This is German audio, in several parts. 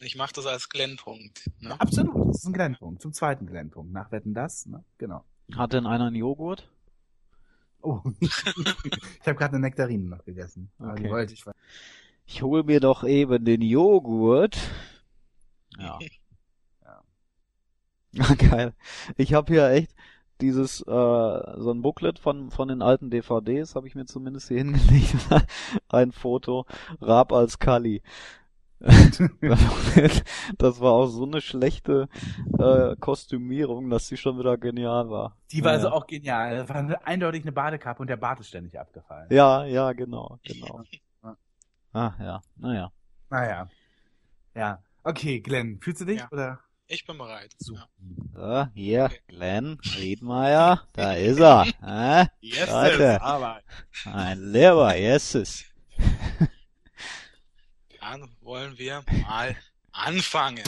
Ich mache das als Glennpunkt. Ne? Absolut, das ist ein Glennpunkt. Zum zweiten Glennpunkt. Nach Wetten das, ne? Genau. Hat denn einer einen Joghurt? Oh. ich habe gerade eine Nektarine noch gegessen. Okay. wollte ich. Ich hol mir doch eben den Joghurt. Ja. ja. Geil. Ich habe hier echt dieses, äh, so ein Booklet von, von den alten DVDs, habe ich mir zumindest hier hingelegt. ein Foto, Raab als Kali. das war auch so eine schlechte äh, Kostümierung, dass sie schon wieder genial war. Die war ja. also auch genial. Das war eindeutig eine Badekappe und der Bart ist ständig abgefallen. Ja, ja, genau, genau. Ah, ja, naja. Naja. Ja. Okay, Glenn, fühlst du dich? Ja. Oder? Ich bin bereit. So. Ja. So, hier, Glenn Riedmeier, da ist er. Äh? Yes, aber. Ein Leber, yeses. Dann wollen wir mal anfangen.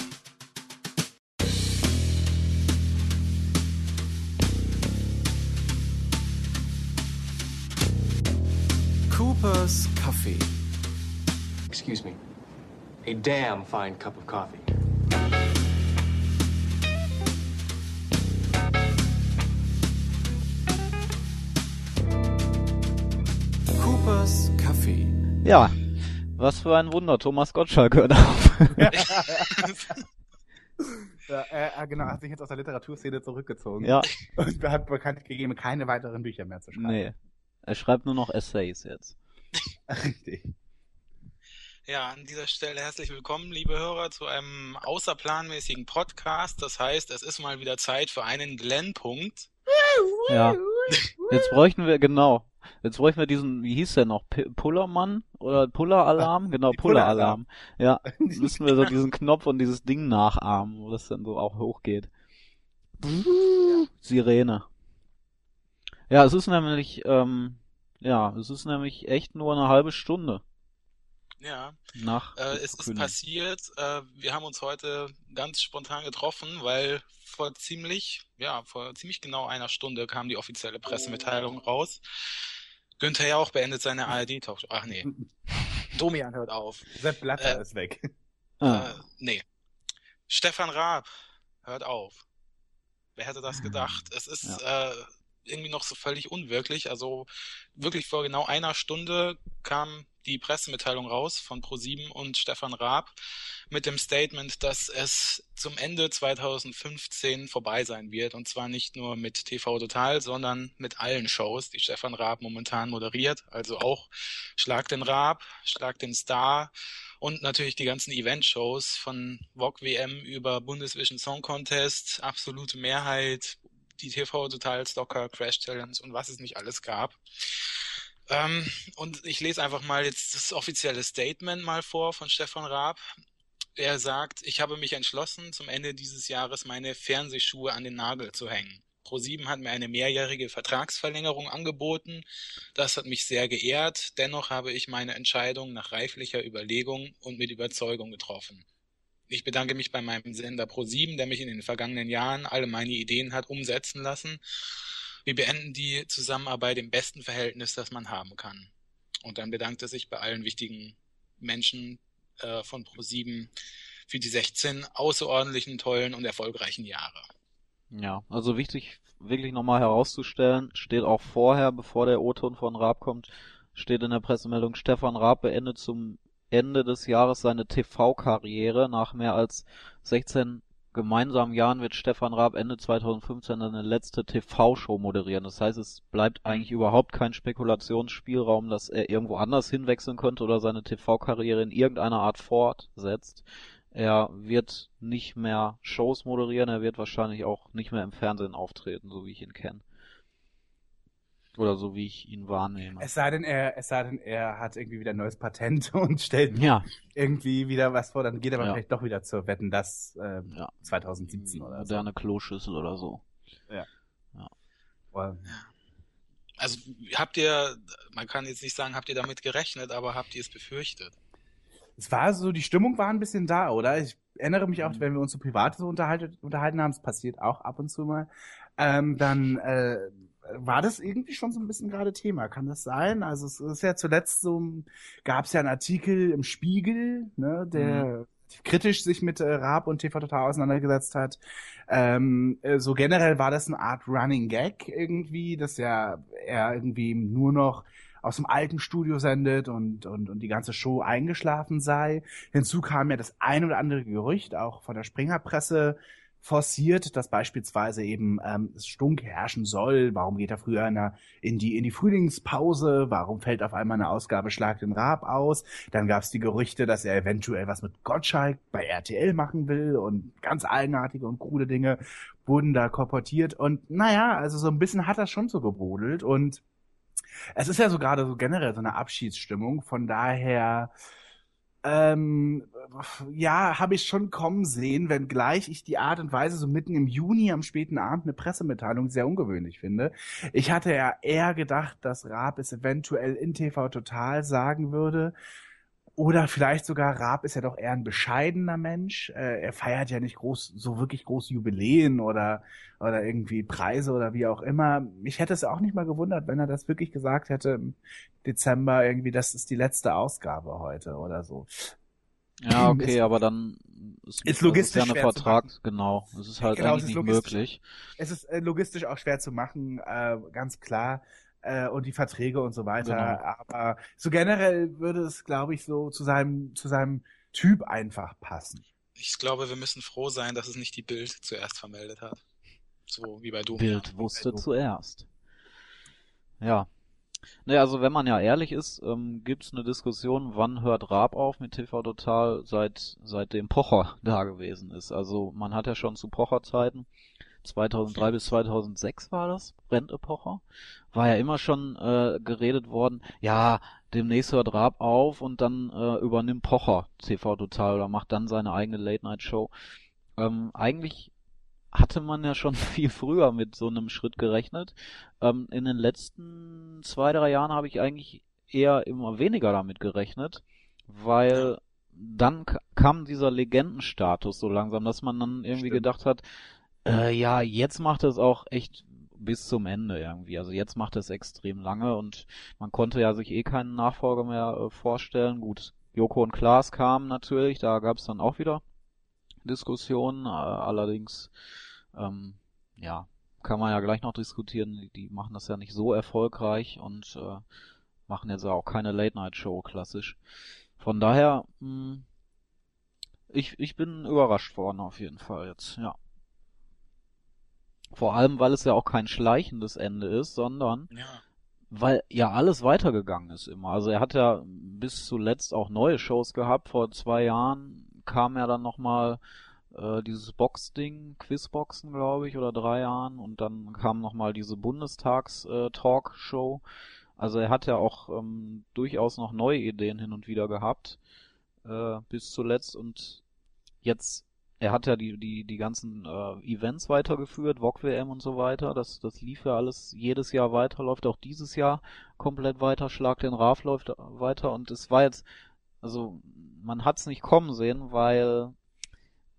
Cooper's Kaffee. Excuse me. A damn fine cup of coffee. Cooper's Kaffee. Ja, was für ein Wunder, Thomas Gottschalk hört auf. Ja, er, er genau, hat sich jetzt aus der Literaturszene zurückgezogen. ja, Und hat bekannt gegeben, keine weiteren Bücher mehr zu schreiben. nee. Er schreibt nur noch Essays jetzt. Richtig. Ja, an dieser Stelle herzlich willkommen, liebe Hörer, zu einem außerplanmäßigen Podcast. Das heißt, es ist mal wieder Zeit für einen Glenn-Punkt. Ja. Jetzt bräuchten wir, genau. Jetzt bräuchten wir diesen, wie hieß der noch? P Pullermann? Oder Puller-Alarm? Genau, Puller-Alarm. Ja, müssen wir so diesen Knopf und dieses Ding nachahmen, wo das dann so auch hochgeht. Sirene. Ja, es ist nämlich, ähm, ja, es ist nämlich echt nur eine halbe Stunde Ja, nach äh, es ist passiert. Äh, wir haben uns heute ganz spontan getroffen, weil vor ziemlich, ja, vor ziemlich genau einer Stunde kam die offizielle Pressemitteilung raus. Günther Jauch beendet seine ARD-Talkshow. Ach nee, Domian hört auf. Sepp Blatter Äh, ist weg. Ah, Äh, nee. Stefan Raab hört auf. Wer hätte das gedacht? Es ist äh, irgendwie noch so völlig unwirklich. Also wirklich vor genau einer Stunde kam die Pressemitteilung raus von ProSieben und Stefan Raab mit dem Statement, dass es zum Ende 2015 vorbei sein wird. Und zwar nicht nur mit TV Total, sondern mit allen Shows, die Stefan Raab momentan moderiert. Also auch Schlag den Raab, Schlag den Star und natürlich die ganzen Event-Shows von VOG WM über Bundesvision Song Contest, absolute Mehrheit, die TV Total Stocker, Crash Challenge und was es nicht alles gab. Ähm, und ich lese einfach mal jetzt das offizielle Statement mal vor von Stefan Raab. Er sagt, ich habe mich entschlossen, zum Ende dieses Jahres meine Fernsehschuhe an den Nagel zu hängen. ProSieben hat mir eine mehrjährige Vertragsverlängerung angeboten. Das hat mich sehr geehrt. Dennoch habe ich meine Entscheidung nach reiflicher Überlegung und mit Überzeugung getroffen. Ich bedanke mich bei meinem Sender ProSieben, der mich in den vergangenen Jahren alle meine Ideen hat umsetzen lassen. Wir beenden die Zusammenarbeit im besten Verhältnis, das man haben kann. Und dann bedankt er sich bei allen wichtigen Menschen äh, von ProSieben für die 16 außerordentlichen, tollen und erfolgreichen Jahre. Ja, also wichtig, wirklich nochmal herauszustellen, steht auch vorher, bevor der O-Ton von Raab kommt, steht in der Pressemeldung, Stefan Raab beendet zum Ende des Jahres seine TV-Karriere. Nach mehr als 16 gemeinsamen Jahren wird Stefan Raab Ende 2015 seine letzte TV-Show moderieren. Das heißt, es bleibt eigentlich überhaupt kein Spekulationsspielraum, dass er irgendwo anders hinwechseln könnte oder seine TV-Karriere in irgendeiner Art fortsetzt. Er wird nicht mehr Shows moderieren, er wird wahrscheinlich auch nicht mehr im Fernsehen auftreten, so wie ich ihn kenne. Oder so wie ich ihn wahrnehme. Es sei denn, er, es sei denn, er hat irgendwie wieder ein neues Patent und stellt Ja, irgendwie wieder was vor, dann geht er aber Ja. vielleicht doch wieder zur Wetten, das äh, Ja. 2017 oder so. moderne Kloschüssel oder so. Well, Also habt ihr, man kann jetzt nicht sagen, habt ihr damit gerechnet, aber habt ihr es befürchtet? Es war so, die Stimmung war ein bisschen da, oder? Ich erinnere mich auch, Mhm. wenn wir uns so privat so unterhalten, unterhalten haben, es passiert auch ab und zu mal, ähm, dann äh, war das irgendwie schon so ein bisschen gerade Thema. Kann das sein? Also es ist ja zuletzt so, gab es ja einen Artikel im Spiegel, ne, der kritisch sich mit äh, Raab und TV Total auseinandergesetzt hat. Ähm, äh, so generell war das eine Art Running Gag irgendwie, dass ja er irgendwie nur noch aus dem alten Studio sendet und, und, und die ganze Show eingeschlafen sei. Hinzu kam ja das ein oder andere Gerücht, auch von der Springerpresse, forciert, dass beispielsweise eben ähm, Stunk herrschen soll. Warum geht er früher in, der, in, die, in die Frühlingspause? Warum fällt auf einmal eine Ausgabe Schlag den Rab aus? Dann gab es die Gerüchte, dass er eventuell was mit Gottschalk bei RTL machen will und ganz eigenartige und krude Dinge wurden da korportiert. Und naja, also so ein bisschen hat das schon so gebrodelt und es ist ja so gerade so generell so eine Abschiedsstimmung. Von daher ähm, ja, habe ich schon kommen sehen, wenngleich ich die Art und Weise so mitten im Juni am späten Abend eine Pressemitteilung sehr ungewöhnlich finde. Ich hatte ja eher gedacht, dass Raab es eventuell in TV Total sagen würde. Oder vielleicht sogar, Raab ist ja doch eher ein bescheidener Mensch. Äh, er feiert ja nicht groß, so wirklich große Jubiläen oder, oder irgendwie Preise oder wie auch immer. Mich hätte es auch nicht mal gewundert, wenn er das wirklich gesagt hätte im Dezember irgendwie, das ist die letzte Ausgabe heute oder so. Ja, okay, ist, aber dann ist, ist logistisch ist ja eine Vertrag, genau. Es ist halt genau, eigentlich nicht möglich. Es ist äh, logistisch auch schwer zu machen, äh, ganz klar äh, und die Verträge und so weiter. Genau. Aber so generell würde es, glaube ich, so zu seinem, zu seinem Typ einfach passen. Ich glaube, wir müssen froh sein, dass es nicht die Bild zuerst vermeldet hat. So wie bei Doom. Bild wusste zuerst. Ja. Naja, also wenn man ja ehrlich ist, ähm, gibt es eine Diskussion, wann hört Raab auf mit TV Total, seit seitdem Pocher da gewesen ist. Also man hat ja schon zu Pocher-Zeiten 2003 bis 2006 war das, Brennepocher, war ja immer schon äh, geredet worden, ja, demnächst hört Raab auf und dann äh, übernimmt Pocher TV Total oder macht dann seine eigene Late-Night-Show. Ähm, eigentlich hatte man ja schon viel früher mit so einem Schritt gerechnet. Ähm, in den letzten zwei, drei Jahren habe ich eigentlich eher immer weniger damit gerechnet, weil dann kam dieser Legendenstatus so langsam, dass man dann irgendwie Stimmt. gedacht hat, äh, ja, jetzt macht es auch echt bis zum Ende irgendwie. Also jetzt macht es extrem lange und man konnte ja sich eh keinen Nachfolger mehr äh, vorstellen. Gut, Joko und Klaas kamen natürlich, da gab es dann auch wieder Diskussionen. Äh, allerdings, ähm, ja, kann man ja gleich noch diskutieren. Die, die machen das ja nicht so erfolgreich und äh, machen jetzt auch keine Late-Night-Show klassisch. Von daher, mh, hm, ich, ich bin überrascht worden auf jeden Fall jetzt, ja. Vor allem, weil es ja auch kein schleichendes Ende ist, sondern ja. weil ja alles weitergegangen ist immer. Also er hat ja bis zuletzt auch neue Shows gehabt. Vor zwei Jahren kam er dann nochmal äh, dieses Box-Ding, Quizboxen, glaube ich, oder drei Jahren. Und dann kam nochmal diese Bundestags-Talkshow. Äh, also er hat ja auch ähm, durchaus noch neue Ideen hin und wieder gehabt. Äh, bis zuletzt. Und jetzt er hat ja die, die, die ganzen äh, Events weitergeführt, VOG WM und so weiter. Das, das lief ja alles jedes Jahr weiter, läuft auch dieses Jahr komplett weiter. Schlag den Raf läuft weiter und es war jetzt, also man hat's nicht kommen sehen, weil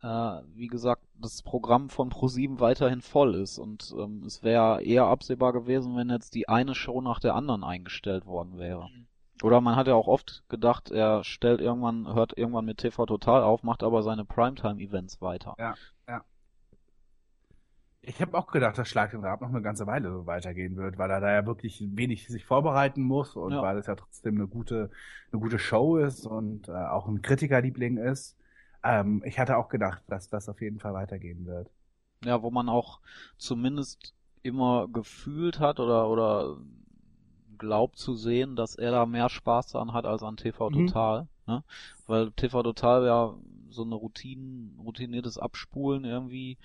äh, wie gesagt, das Programm von Pro7 weiterhin voll ist und ähm, es wäre eher absehbar gewesen, wenn jetzt die eine Show nach der anderen eingestellt worden wäre. Mhm. Oder man hat ja auch oft gedacht, er stellt irgendwann, hört irgendwann mit TV Total auf, macht aber seine Primetime-Events weiter. Ja, ja. Ich habe auch gedacht, dass Schlag den Rab noch eine ganze Weile so weitergehen wird, weil er da ja wirklich wenig sich vorbereiten muss und ja. weil es ja trotzdem eine gute, eine gute Show ist und äh, auch ein Kritikerliebling ist. Ähm, ich hatte auch gedacht, dass das auf jeden Fall weitergehen wird. Ja, wo man auch zumindest immer gefühlt hat oder oder glaubt zu sehen, dass er da mehr Spaß daran hat als an TV mhm. Total. Mhm. Ne? Weil TV Total ja so eine Routine, routiniertes Abspulen irgendwie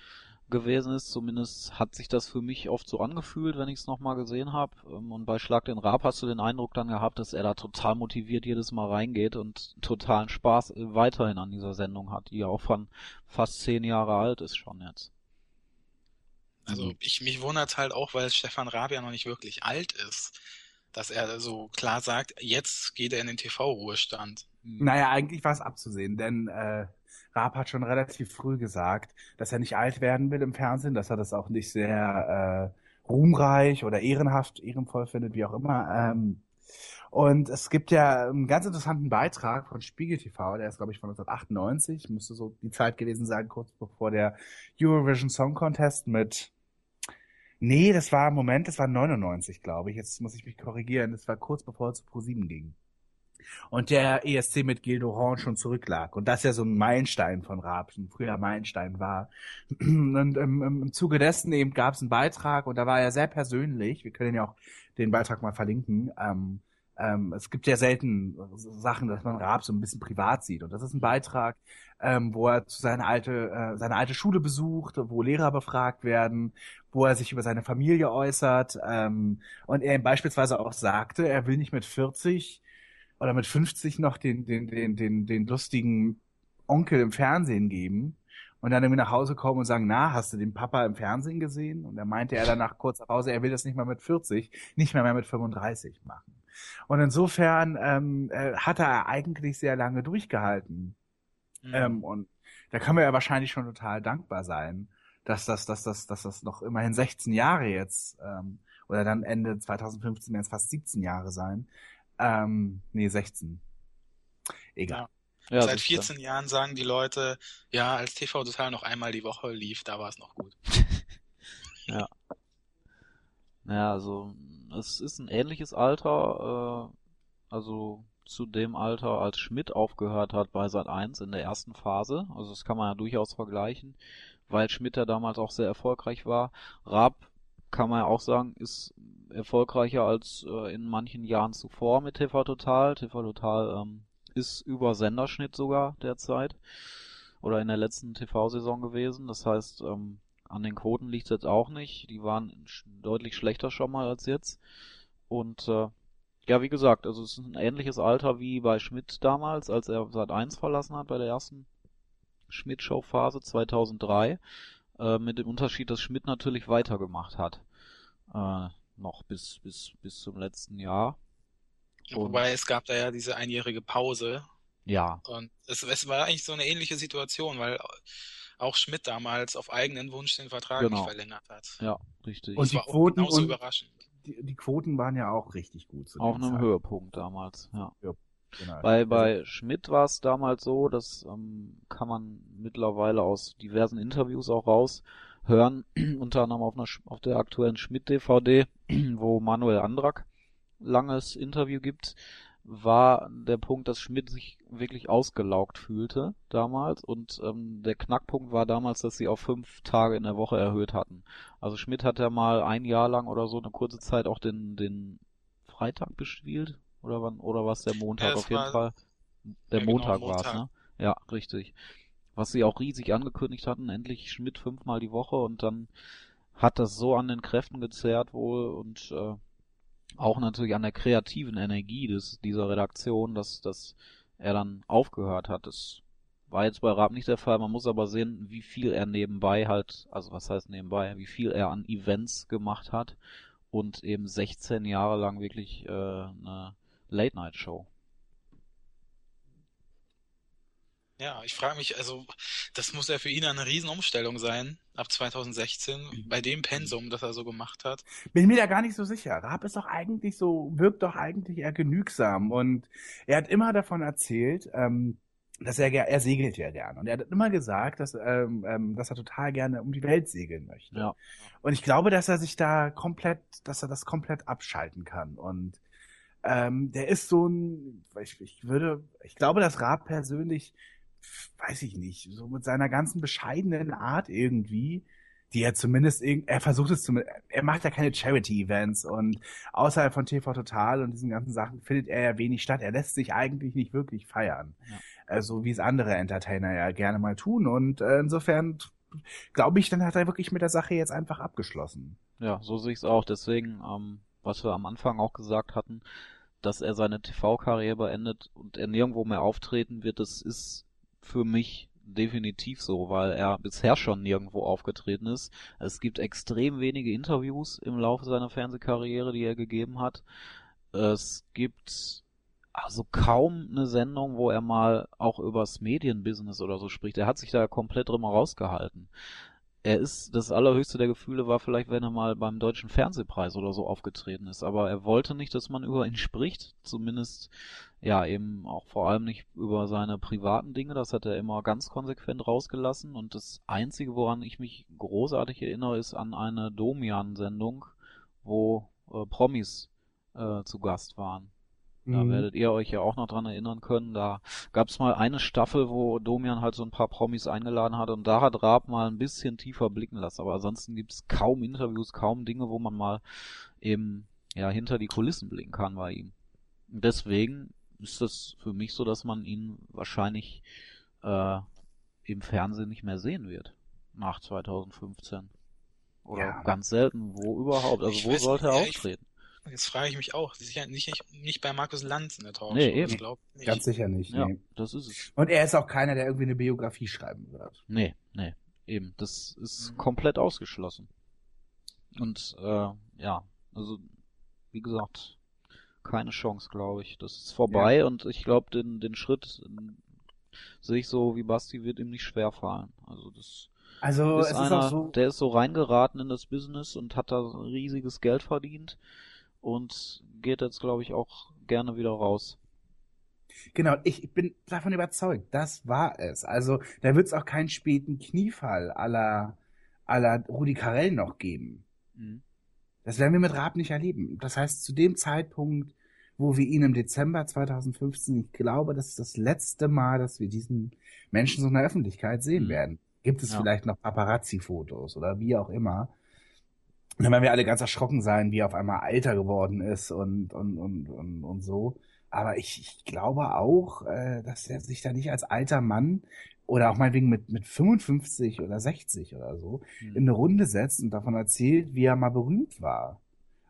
gewesen ist. Zumindest hat sich das für mich oft so angefühlt, wenn ich es nochmal gesehen habe. Ähm, und bei Schlag den Rab hast du den Eindruck dann gehabt, dass er da total motiviert jedes Mal reingeht und totalen Spaß äh, weiterhin an dieser Sendung hat, die ja auch von fast zehn Jahre alt ist schon jetzt. Also ich mich wundert halt auch, weil Stefan Raab ja noch nicht wirklich alt ist dass er so klar sagt, jetzt geht er in den TV-Ruhestand. Naja, eigentlich war es abzusehen, denn äh, Raab hat schon relativ früh gesagt, dass er nicht alt werden will im Fernsehen, dass er das auch nicht sehr äh, ruhmreich oder ehrenhaft, ehrenvoll findet, wie auch immer. Ähm, Und es gibt ja einen ganz interessanten Beitrag von Spiegel TV, der ist, glaube ich, von 1998, müsste so die Zeit gewesen sein, kurz bevor der Eurovision Song Contest mit Nee, das war, Moment, das war 99, glaube ich. Jetzt muss ich mich korrigieren. Das war kurz bevor es zu Pro7 ging. Und der ESC mit Gildo Horn schon zurücklag. Und das ja so ein Meilenstein von Raab, ein früher Meilenstein war. Und im, im Zuge dessen eben gab es einen Beitrag und da war er sehr persönlich. Wir können ja auch den Beitrag mal verlinken. Ähm, ähm, es gibt ja selten Sachen, dass man Raab so ein bisschen privat sieht. Und das ist ein Beitrag, ähm, wo er zu seine alte, äh, seine alte Schule besucht, wo Lehrer befragt werden, wo er sich über seine Familie äußert. Ähm, und er ihm beispielsweise auch sagte, er will nicht mit 40 oder mit 50 noch den, den, den, den, den lustigen Onkel im Fernsehen geben und dann irgendwie nach Hause kommen und sagen, na, hast du den Papa im Fernsehen gesehen? Und er meinte er danach kurz nach Hause, er will das nicht mal mit 40, nicht mehr mehr mit 35 machen. Und insofern ähm, äh, hat er eigentlich sehr lange durchgehalten. Mhm. Ähm, und da kann man ja wahrscheinlich schon total dankbar sein, dass das, dass das, dass das noch immerhin 16 Jahre jetzt, ähm, oder dann Ende 2015 werden es fast 17 Jahre sein. Ähm, nee, 16. Egal. Ja. Ja, Seit 14 Jahren sagen die Leute, ja, als TV Total noch einmal die Woche lief, da war es noch gut. ja. Ja, also es ist ein ähnliches Alter, äh, also zu dem Alter, als Schmidt aufgehört hat bei Sat 1 in der ersten Phase. Also das kann man ja durchaus vergleichen, weil Schmidt ja damals auch sehr erfolgreich war. Raab kann man ja auch sagen, ist erfolgreicher als äh, in manchen Jahren zuvor mit TV Total. TV Total ähm, ist über Senderschnitt sogar derzeit oder in der letzten TV-Saison gewesen. Das heißt, ähm, an den Quoten liegt es jetzt auch nicht. Die waren deutlich schlechter schon mal als jetzt. Und äh, ja, wie gesagt, also es ist ein ähnliches Alter wie bei Schmidt damals, als er Sat 1 verlassen hat bei der ersten Schmidt-Show-Phase 2003. Äh, mit dem Unterschied, dass Schmidt natürlich weitergemacht hat. Äh, noch bis, bis, bis zum letzten Jahr. Und Wobei es gab da ja diese einjährige Pause. Ja. Und es, es war eigentlich so eine ähnliche Situation, weil auch Schmidt damals auf eigenen Wunsch den Vertrag genau. nicht verlängert hat. Ja, richtig. Und das die Quoten und überraschend. Die, die, Quoten waren ja auch richtig gut. Zu auf einem Zeit. Höhepunkt damals, ja. ja genau. Bei, bei Schmidt war es damals so, das ähm, kann man mittlerweile aus diversen Interviews auch raushören, unter anderem auf, einer, auf der aktuellen Schmidt-DVD, wo Manuel Andrak langes Interview gibt, war der Punkt, dass Schmidt sich wirklich ausgelaugt fühlte damals. Und ähm, der Knackpunkt war damals, dass sie auf fünf Tage in der Woche erhöht hatten. Also Schmidt hat ja mal ein Jahr lang oder so eine kurze Zeit auch den den Freitag bespielt. Oder wann oder was der Montag? Ja, auf jeden Fall. Der ja, genau, Montag, genau, war es, ne? Ja, richtig. Was sie auch riesig angekündigt hatten, endlich Schmidt fünfmal die Woche. Und dann hat das so an den Kräften gezerrt wohl. Und äh, auch natürlich an der kreativen Energie des, dieser Redaktion, dass, dass er dann aufgehört hat. Das war jetzt bei Raab nicht der Fall. Man muss aber sehen, wie viel er nebenbei halt, also was heißt nebenbei, wie viel er an Events gemacht hat und eben 16 Jahre lang wirklich äh, eine Late-Night-Show. Ja, ich frage mich, also das muss ja für ihn eine Riesenumstellung sein, ab 2016, mhm. bei dem Pensum, das er so gemacht hat. Bin mir da gar nicht so sicher. Raab ist doch eigentlich so, wirkt doch eigentlich eher genügsam und er hat immer davon erzählt, ähm, dass er, er segelt ja gern. Und er hat immer gesagt, dass, ähm, ähm, dass er total gerne um die Welt segeln möchte. Ja. Und ich glaube, dass er sich da komplett, dass er das komplett abschalten kann. Und ähm, der ist so ein, ich, ich würde, ich glaube, dass Raab persönlich weiß ich nicht, so mit seiner ganzen bescheidenen Art irgendwie, die er zumindest, er versucht es zumindest, er macht ja keine Charity-Events und außerhalb von TV Total und diesen ganzen Sachen findet er ja wenig statt. Er lässt sich eigentlich nicht wirklich feiern. Ja. Äh, so wie es andere Entertainer ja gerne mal tun und äh, insofern glaube ich, dann hat er wirklich mit der Sache jetzt einfach abgeschlossen. Ja, so sehe ich es auch. Deswegen, ähm, was wir am Anfang auch gesagt hatten, dass er seine TV-Karriere beendet und er nirgendwo mehr auftreten wird, das ist für mich definitiv so, weil er bisher schon nirgendwo aufgetreten ist. Es gibt extrem wenige Interviews im Laufe seiner Fernsehkarriere, die er gegeben hat. Es gibt also kaum eine Sendung, wo er mal auch übers Medienbusiness oder so spricht. Er hat sich da komplett drüber rausgehalten. Er ist, das allerhöchste der Gefühle war vielleicht, wenn er mal beim Deutschen Fernsehpreis oder so aufgetreten ist. Aber er wollte nicht, dass man über ihn spricht. Zumindest, ja, eben auch vor allem nicht über seine privaten Dinge. Das hat er immer ganz konsequent rausgelassen. Und das Einzige, woran ich mich großartig erinnere, ist an eine Domian-Sendung, wo äh, Promis äh, zu Gast waren. Da Mhm. werdet ihr euch ja auch noch dran erinnern können. Da gab es mal eine Staffel, wo Domian halt so ein paar Promis eingeladen hat und da hat Raab mal ein bisschen tiefer blicken lassen. Aber ansonsten gibt es kaum Interviews, kaum Dinge, wo man mal eben ja hinter die Kulissen blicken kann bei ihm. Deswegen ist das für mich so, dass man ihn wahrscheinlich äh, im Fernsehen nicht mehr sehen wird nach 2015. Oder Ja. ganz selten, wo überhaupt. Also Ich wo weiß sollte er ja, auftreten? Jetzt frage ich mich auch. Sicher nicht, nicht, nicht bei Markus Lanz in der Talkshow. Nee, eben. Ich glaube nicht. Ganz sicher nicht. Ja, Nee. das ist es. Und er ist auch keiner, der irgendwie eine Biografie schreiben wird. Nee, nee, eben. Das ist Mhm. komplett ausgeschlossen. Und äh, ja, also wie gesagt, keine Chance, glaube ich. Das ist vorbei und ich glaube, den, den Schritt sehe ich so wie Basti wird ihm nicht schwer fallen. Also das Also ist es ist einer, auch so. der ist so reingeraten in das Business und hat da riesiges Geld verdient und geht jetzt, glaube ich, auch gerne wieder raus. Genau, ich bin davon überzeugt, das war es. Also da wird es auch keinen späten Kniefall aller aller Rudi Carell noch geben. Mhm. Das werden wir mit Raab nicht erleben. Das heißt, zu dem Zeitpunkt, wo wir ihn im Dezember 2015, ich glaube, das ist das letzte Mal, dass wir diesen Menschen so in der Öffentlichkeit sehen Mhm. werden. Gibt es Ja. vielleicht noch Paparazzi-Fotos oder wie auch immer. Und dann werden wir alle ganz erschrocken sein, wie er auf einmal alter geworden ist und, und, und, und, und so. Aber ich, ich glaube auch, äh, dass er sich da nicht als alter Mann oder auch meinetwegen mit, mit 55 oder 60 oder so Mhm. in eine Runde setzt und davon erzählt, wie er mal berühmt war.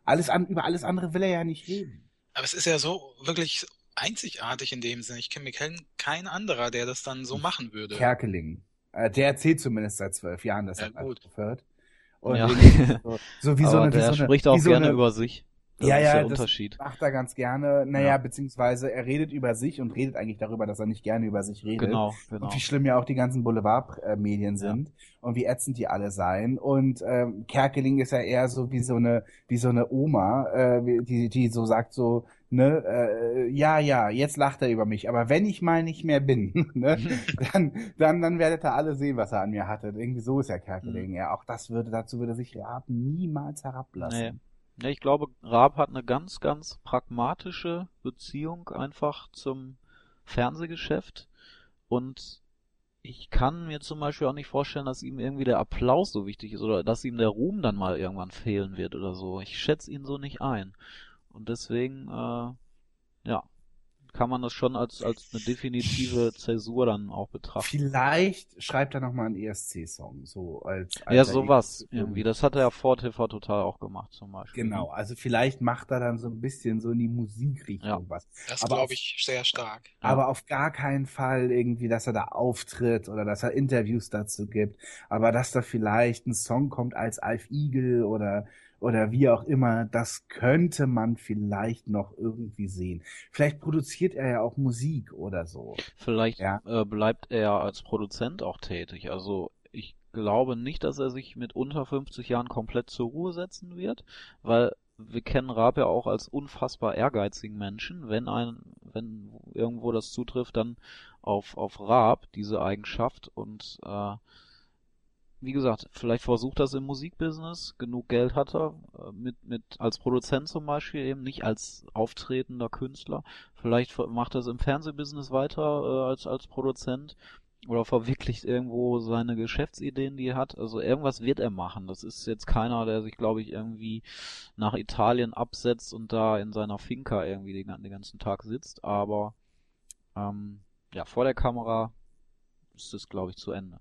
Alles an, über alles andere will er ja nicht reden. Aber es ist ja so wirklich einzigartig in dem Sinne. Ich kenne mir keinen kein anderer, der das dann so machen würde. Kerkeling. Äh, der erzählt zumindest seit zwölf Jahren, dass Ja, er gut. aufhört. Und Ja. so, so wie so Aber eine, wie der so eine, spricht auch so gerne eine, über sich. Das Ja, ist ja, der das- Unterschied. macht er ganz gerne. Naja, Ja. beziehungsweise er redet über sich und redet eigentlich darüber, dass er nicht gerne über sich redet. Genau, genau. Und wie schlimm ja auch die ganzen Boulevardmedien Ja. sind und wie ätzend die alle seien. Und ähm, Kerkeling ist ja eher so wie so eine wie so eine Oma, äh, die die so sagt so ne äh, ja ja jetzt lacht er über mich, aber wenn ich mal nicht mehr bin, ne, dann dann dann werdet ihr alle sehen, was er an mir hatte. Irgendwie so ist ja Kerkeling. Ja, auch das würde dazu würde sich Raab niemals herablassen. Nee. Ja, ich glaube, Raab hat eine ganz, ganz pragmatische Beziehung einfach zum Fernsehgeschäft und ich kann mir zum Beispiel auch nicht vorstellen, dass ihm irgendwie der Applaus so wichtig ist oder dass ihm der Ruhm dann mal irgendwann fehlen wird oder so. Ich schätze ihn so nicht ein. Und deswegen, äh, ja, kann man das schon als, als eine definitive Zäsur dann auch betrachten. Vielleicht schreibt er noch mal einen ESC-Song, so als, als Ja, sowas irgendwie- irgendwie. Das hat er ja vor TV Total auch gemacht zum Beispiel. Genau, also vielleicht macht er dann so ein bisschen so in die Musikrichtung Ja. was. Das glaube ich sehr stark. Ja. Aber auf gar keinen Fall irgendwie, dass er da auftritt oder dass er Interviews dazu gibt. Aber dass da vielleicht ein Song kommt als Alf Igel oder, oder wie auch immer, das könnte man vielleicht noch irgendwie sehen. Vielleicht produziert er ja auch Musik oder so. Vielleicht Ja. äh, bleibt er als Produzent auch tätig. Also ich glaube nicht, dass er sich mit unter 50 Jahren komplett zur Ruhe setzen wird, weil wir kennen Raab ja auch als unfassbar ehrgeizigen Menschen. Wenn ein, wenn irgendwo das zutrifft, dann auf, auf Raab diese Eigenschaft und äh, wie gesagt, vielleicht versucht das im Musikbusiness, genug Geld hat er, äh, mit, mit, als Produzent zum Beispiel eben, nicht als auftretender Künstler. Vielleicht macht er es im Fernsehbusiness weiter äh, als, als Produzent oder verwirklicht irgendwo seine Geschäftsideen, die er hat. Also irgendwas wird er machen. Das ist jetzt keiner, der sich, glaube ich, irgendwie nach Italien absetzt und da in seiner Finca irgendwie den, den ganzen Tag sitzt. Aber ähm, ja, vor der Kamera ist es, glaube ich, zu Ende.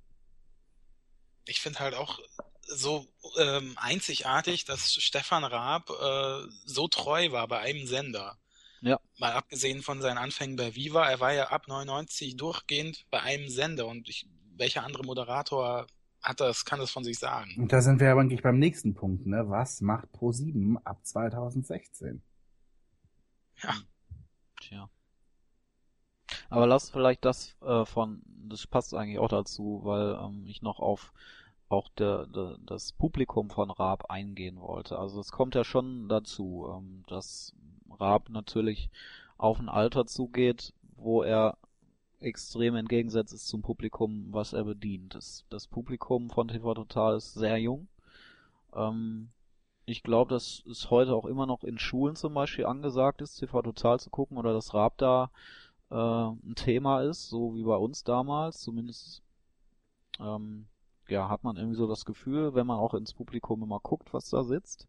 Ich finde halt auch so ähm, einzigartig, dass Stefan Raab äh, so treu war bei einem Sender. Ja. Mal abgesehen von seinen Anfängen bei Viva, er war ja ab 99 durchgehend bei einem Sender und ich, welcher andere Moderator hat das, kann das von sich sagen? Und da sind wir aber eigentlich beim nächsten Punkt, ne? Was macht Pro7 ab 2016? Tja. Aber lass vielleicht das äh, von, das passt eigentlich auch dazu, weil ähm, ich noch auf auch der, der, das Publikum von Raab eingehen wollte. Also es kommt ja schon dazu, ähm, dass Raab natürlich auf ein Alter zugeht, wo er extrem entgegensetzt ist zum Publikum, was er bedient. Das, das Publikum von TV Total ist sehr jung. Ähm, ich glaube, dass es heute auch immer noch in Schulen zum Beispiel angesagt ist, TV Total zu gucken oder dass Raab da äh, ein Thema ist, so wie bei uns damals. Zumindest ähm, ja, hat man irgendwie so das Gefühl, wenn man auch ins Publikum immer guckt, was da sitzt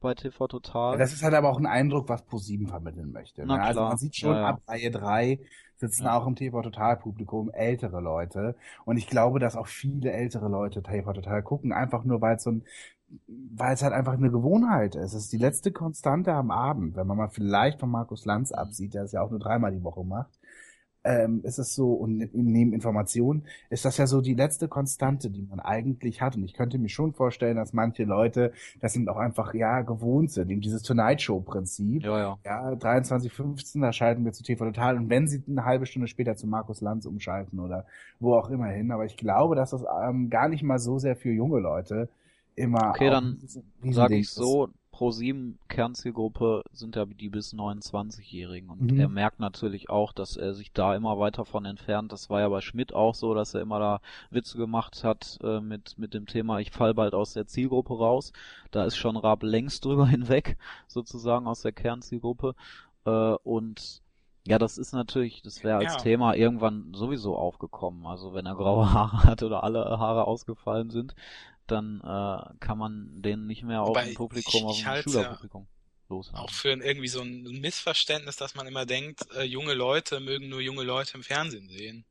bei TV Total. Das ist halt aber auch ein Eindruck, was Pro7 vermitteln möchte. Na ne? Also klar. man sieht schon Ja, ja. ab Reihe 3 sitzen Ja. auch im TV Total Publikum ältere Leute. Und ich glaube, dass auch viele ältere Leute TV Total gucken, einfach nur weil es so ein weil es halt einfach eine Gewohnheit ist. Es ist die letzte Konstante am Abend, wenn man mal vielleicht von Markus Lanz Mhm. absieht, der es ja auch nur dreimal die Woche macht. Ähm, ist es so, und neben Informationen ist das ja so die letzte Konstante, die man eigentlich hat. Und ich könnte mir schon vorstellen, dass manche Leute das sind auch einfach, ja, gewohnt sind, eben dieses Tonight Show-Prinzip. Ja, ja. Ja, 23.15, da schalten wir zu TV Total. Und wenn sie eine halbe Stunde später zu Markus Lanz umschalten oder wo auch immer hin. Aber ich glaube, dass das ähm, gar nicht mal so sehr für junge Leute immer. Okay, dann ein Riesending Sag ich so, Pro7 Kernzielgruppe sind ja die bis 29-Jährigen und Mhm. er merkt natürlich auch, dass er sich da immer weiter von entfernt. Das war ja bei Schmidt auch so, dass er immer da Witze gemacht hat äh, mit mit dem Thema ich fall bald aus der Zielgruppe raus. Da ist schon Raab längst drüber hinweg, sozusagen aus der Kernzielgruppe äh, und ja, das ist natürlich, das wäre als Ja. Thema irgendwann sowieso aufgekommen. Also wenn er graue Haare hat oder alle Haare ausgefallen sind, dann äh, kann man den nicht mehr auf ein Publikum, ich- auf ich ein halt's Schülerpublikum Auch loshaben. für ein, irgendwie so ein Missverständnis, dass man immer denkt, äh, junge Leute mögen nur junge Leute im Fernsehen sehen.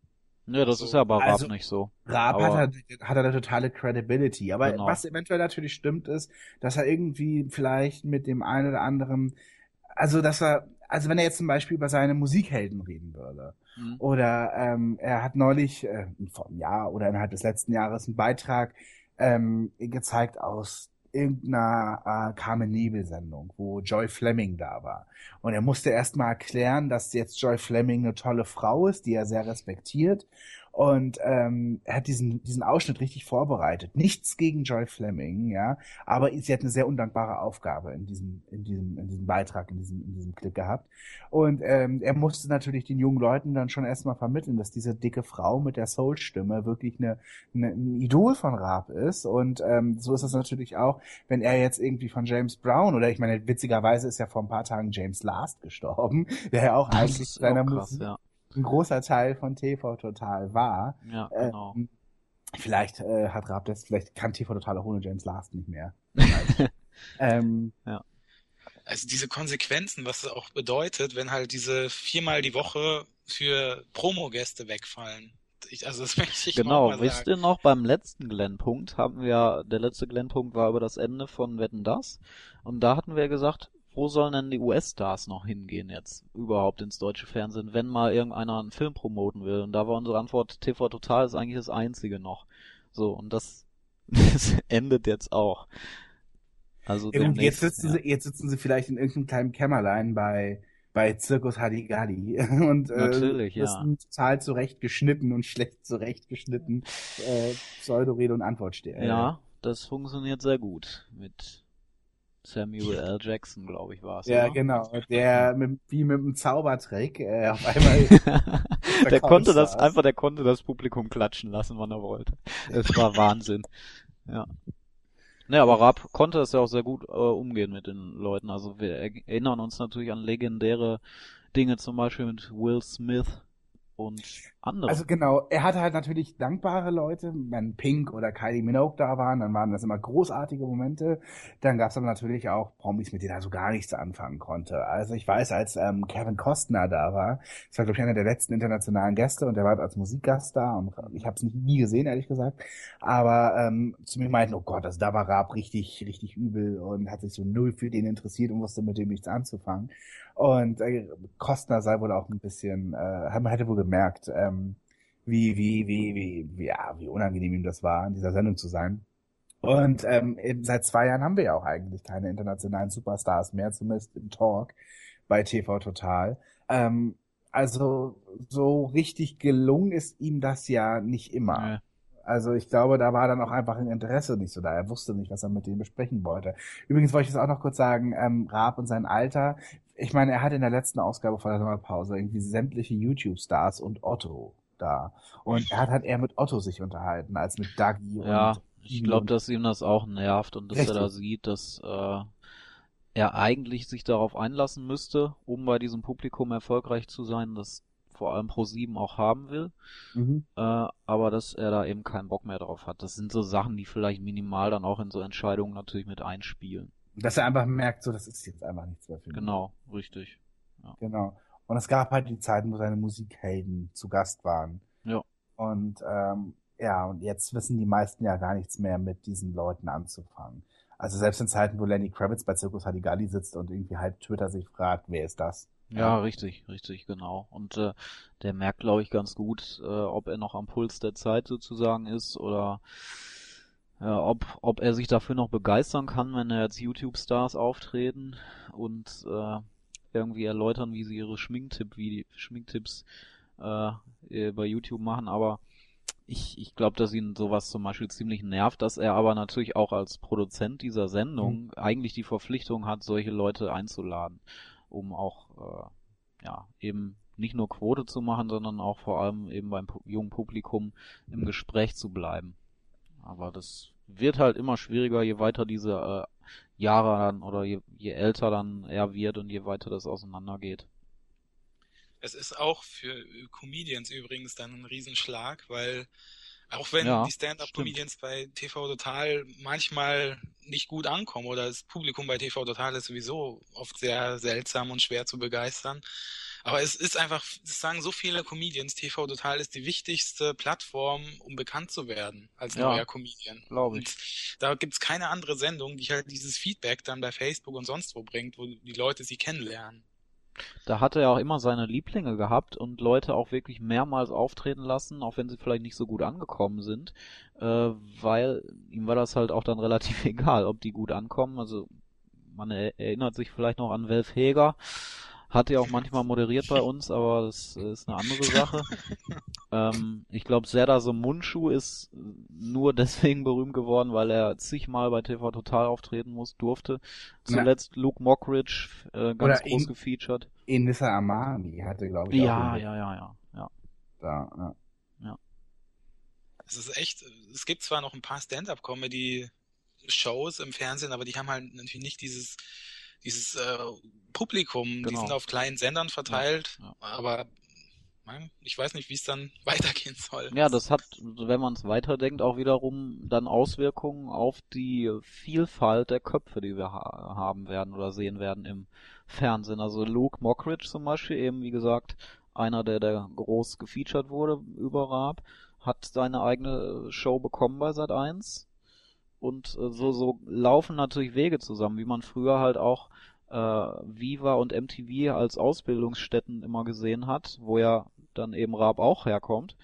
Ja, das so- ist ja bei Raab also, nicht so. Raab Aber- hat, halt, hat er eine totale Credibility. Aber Genau. was eventuell natürlich stimmt, ist, dass er irgendwie vielleicht mit dem einen oder anderen, also dass er, also wenn er jetzt zum Beispiel über seine Musikhelden reden würde, Hm. Oder ähm, er hat neulich, äh, vor einem Jahr oder innerhalb des letzten Jahres, einen Beitrag ähm, gezeigt aus irgendeiner äh, Carmen Nebel Sendung, wo Joy Fleming da war. Und er musste erst mal erklären, dass jetzt Joy Fleming eine tolle Frau ist, die er sehr respektiert. Und ähm, er hat diesen, diesen Ausschnitt richtig vorbereitet. Nichts gegen Joy Fleming, ja, aber sie hat eine sehr undankbare Aufgabe in diesem, in diesem, in diesem Beitrag, in diesem, in diesem Clip gehabt. Und ähm, er musste natürlich den jungen Leuten dann schon erstmal vermitteln, dass diese dicke Frau mit der Soul-Stimme wirklich eine, eine, ein Idol von Raab ist. Und ähm, so ist es natürlich auch, wenn er jetzt irgendwie von James Brown oder ich meine, witzigerweise ist ja vor ein paar Tagen James Last gestorben, der ja auch Das eigentlich seiner Musik ja. Ein großer Teil von TV Total war. Ja, genau. Ähm, vielleicht äh, hat Raab das, vielleicht kann TV Total auch ohne James Last nicht mehr. ähm, Also diese Konsequenzen, was es auch bedeutet, wenn halt diese viermal die Woche für Promogäste wegfallen. Ich, also das möchte ich Genau, mal wisst sagen. ihr noch, beim letzten Glenn-Punkt haben wir, der letzte Glenn-Punkt war über das Ende von Wetten Das. Und da hatten wir gesagt, wo sollen denn die US-Stars noch hingehen jetzt überhaupt ins deutsche Fernsehen, wenn mal irgendeiner einen Film promoten will? Und da war unsere Antwort, TV Total ist eigentlich das einzige noch. So, und das, das endet jetzt auch. Also ja, gut, jetzt sitzen ja. sie, jetzt sitzen sie vielleicht in irgendeinem kleinen Kämmerlein bei bei Zirkus Hadigali und äh, Natürlich, ja. total zurecht geschnitten und schlecht zurecht geschnitten äh, Pseudo-Rede und Antwort stehen. Ja, das funktioniert sehr gut mit Samuel L. Jackson, glaube ich, war es. Ja, oder? genau. Der mit, wie mit einem Zaubertrick äh, auf einmal der konnte das einfach, der konnte das Publikum klatschen lassen, wann er wollte. Es war Wahnsinn. Ja. Ne, aber Raab konnte das ja auch sehr gut äh, umgehen mit den Leuten. Also wir erinnern uns natürlich an legendäre Dinge, zum Beispiel mit Will Smith und andere. Also genau, er hatte halt natürlich dankbare Leute, wenn Pink oder Kylie Minogue da waren, dann waren das immer großartige Momente. Dann gab es aber natürlich auch Promis, mit denen er so gar nichts anfangen konnte. Also ich weiß, als ähm, Kevin Costner da war, das war glaube ich einer der letzten internationalen Gäste und der war als Musikgast da und ich habe es nie gesehen, ehrlich gesagt. Aber ähm, zu mir meinten, oh Gott, also da war Raab richtig, richtig übel und hat sich so null für den interessiert und wusste mit dem nichts anzufangen. Und äh, Kostner sei wohl auch ein bisschen, äh, man hätte wohl gemerkt, ähm, wie, wie, wie, wie, wie, ja, wie unangenehm ihm das war, in dieser Sendung zu sein. Und ähm, seit zwei Jahren haben wir ja auch eigentlich keine internationalen Superstars mehr, zumindest im Talk bei TV Total. Ähm, also so richtig gelungen ist ihm das ja nicht immer. Nee. Also ich glaube, da war dann auch einfach ein Interesse nicht so da. Er wusste nicht, was er mit denen besprechen wollte. Übrigens wollte ich das auch noch kurz sagen, ähm, Raab und sein Alter. Ich meine, er hat in der letzten Ausgabe vor der Sommerpause irgendwie sämtliche YouTube-Stars und Otto da. Und er hat halt eher mit Otto sich unterhalten, als mit Dagi Ja, und ich glaube, dass ihm das auch nervt und dass Richtig. er da sieht, dass äh, er eigentlich sich darauf einlassen müsste, um bei diesem Publikum erfolgreich zu sein, das vor allem Pro7 auch haben will, Mhm. äh, aber dass er da eben keinen Bock mehr drauf hat. Das sind so Sachen, die vielleicht minimal dann auch in so Entscheidungen natürlich mit einspielen. Dass er einfach merkt, so, das ist jetzt einfach nichts mehr für mich. Genau, richtig. Genau. Und es gab halt die Zeiten, wo seine Musikhelden zu Gast waren. Ja. Und ähm, ja, und jetzt wissen die meisten ja gar nichts mehr mit diesen Leuten anzufangen. Also selbst in Zeiten, wo Lenny Kravitz bei Circus Hadigalli sitzt und irgendwie halb Twitter sich fragt, wer ist das? Ja, richtig, richtig, genau. Und äh, der merkt, glaube ich, ganz gut, äh, ob er noch am Puls der Zeit sozusagen ist oder ja, ob, ob er sich dafür noch begeistern kann, wenn er jetzt YouTube-Stars auftreten und äh, irgendwie erläutern, wie sie ihre Schminktipp, wie Schminktipps äh, äh, bei YouTube machen. Aber ich, ich glaube, dass ihn sowas zum Beispiel ziemlich nervt, dass er aber natürlich auch als Produzent dieser Sendung eigentlich die Verpflichtung hat, solche Leute einzuladen, um auch äh, ja eben nicht nur Quote zu machen, sondern auch vor allem eben beim jungen Publikum im Gespräch zu bleiben. Aber das wird halt immer schwieriger, je weiter diese äh, Jahre dann oder je, je älter dann er wird und je weiter das auseinandergeht. Es ist auch für Comedians übrigens dann ein Riesenschlag, weil auch wenn Ja, die Stand-up-Comedians bei TV Total manchmal nicht gut ankommen oder das Publikum bei TV Total ist sowieso oft sehr seltsam und schwer zu begeistern. Aber es ist einfach, das sagen so viele Comedians, TV Total ist die wichtigste Plattform, um bekannt zu werden als Ja, neuer Comedian. glaub ich. Und da gibt's keine andere Sendung, die halt dieses Feedback dann bei Facebook und sonst wo bringt, wo die Leute sie kennenlernen. Da hat er ja auch immer seine Lieblinge gehabt und Leute auch wirklich mehrmals auftreten lassen, auch wenn sie vielleicht nicht so gut angekommen sind, äh, weil ihm war das halt auch dann relativ egal, ob die gut ankommen. Also man er erinnert sich vielleicht noch an Welf Heger, hat ja auch manchmal moderiert bei uns, aber das ist eine andere Sache. ähm, ich glaube, Serdar so Mundschuh ist nur deswegen berühmt geworden, weil er zigmal bei TV Total auftreten muss, durfte. Zuletzt Luke Mockridge, äh, ganz Oder groß ihn- gefeatured. Enissa Amani hatte, glaube ich, auch Ja, einen ja, ja, ja, ja. da. Ja. Es ist echt, es gibt zwar noch ein paar Stand-up-Comedy-Shows im Fernsehen, aber die haben halt natürlich nicht dieses, dieses äh, Publikum, die Genau. sind auf kleinen Sendern verteilt, Ja, ja. aber ich weiß nicht, wie es dann weitergehen soll. Ja, das hat, wenn man es weiterdenkt, auch wiederum dann Auswirkungen auf die Vielfalt der Köpfe, die wir ha haben werden oder sehen werden im Fernsehen. Also Luke Mockridge zum Beispiel, eben wie gesagt, einer, der der groß gefeatured wurde über Raab, hat seine eigene Show bekommen bei Sat1 und äh, so so laufen natürlich Wege zusammen, wie man früher halt auch äh, Viva und MTV als Ausbildungsstätten immer gesehen hat, wo ja dann eben Raab auch herkommt,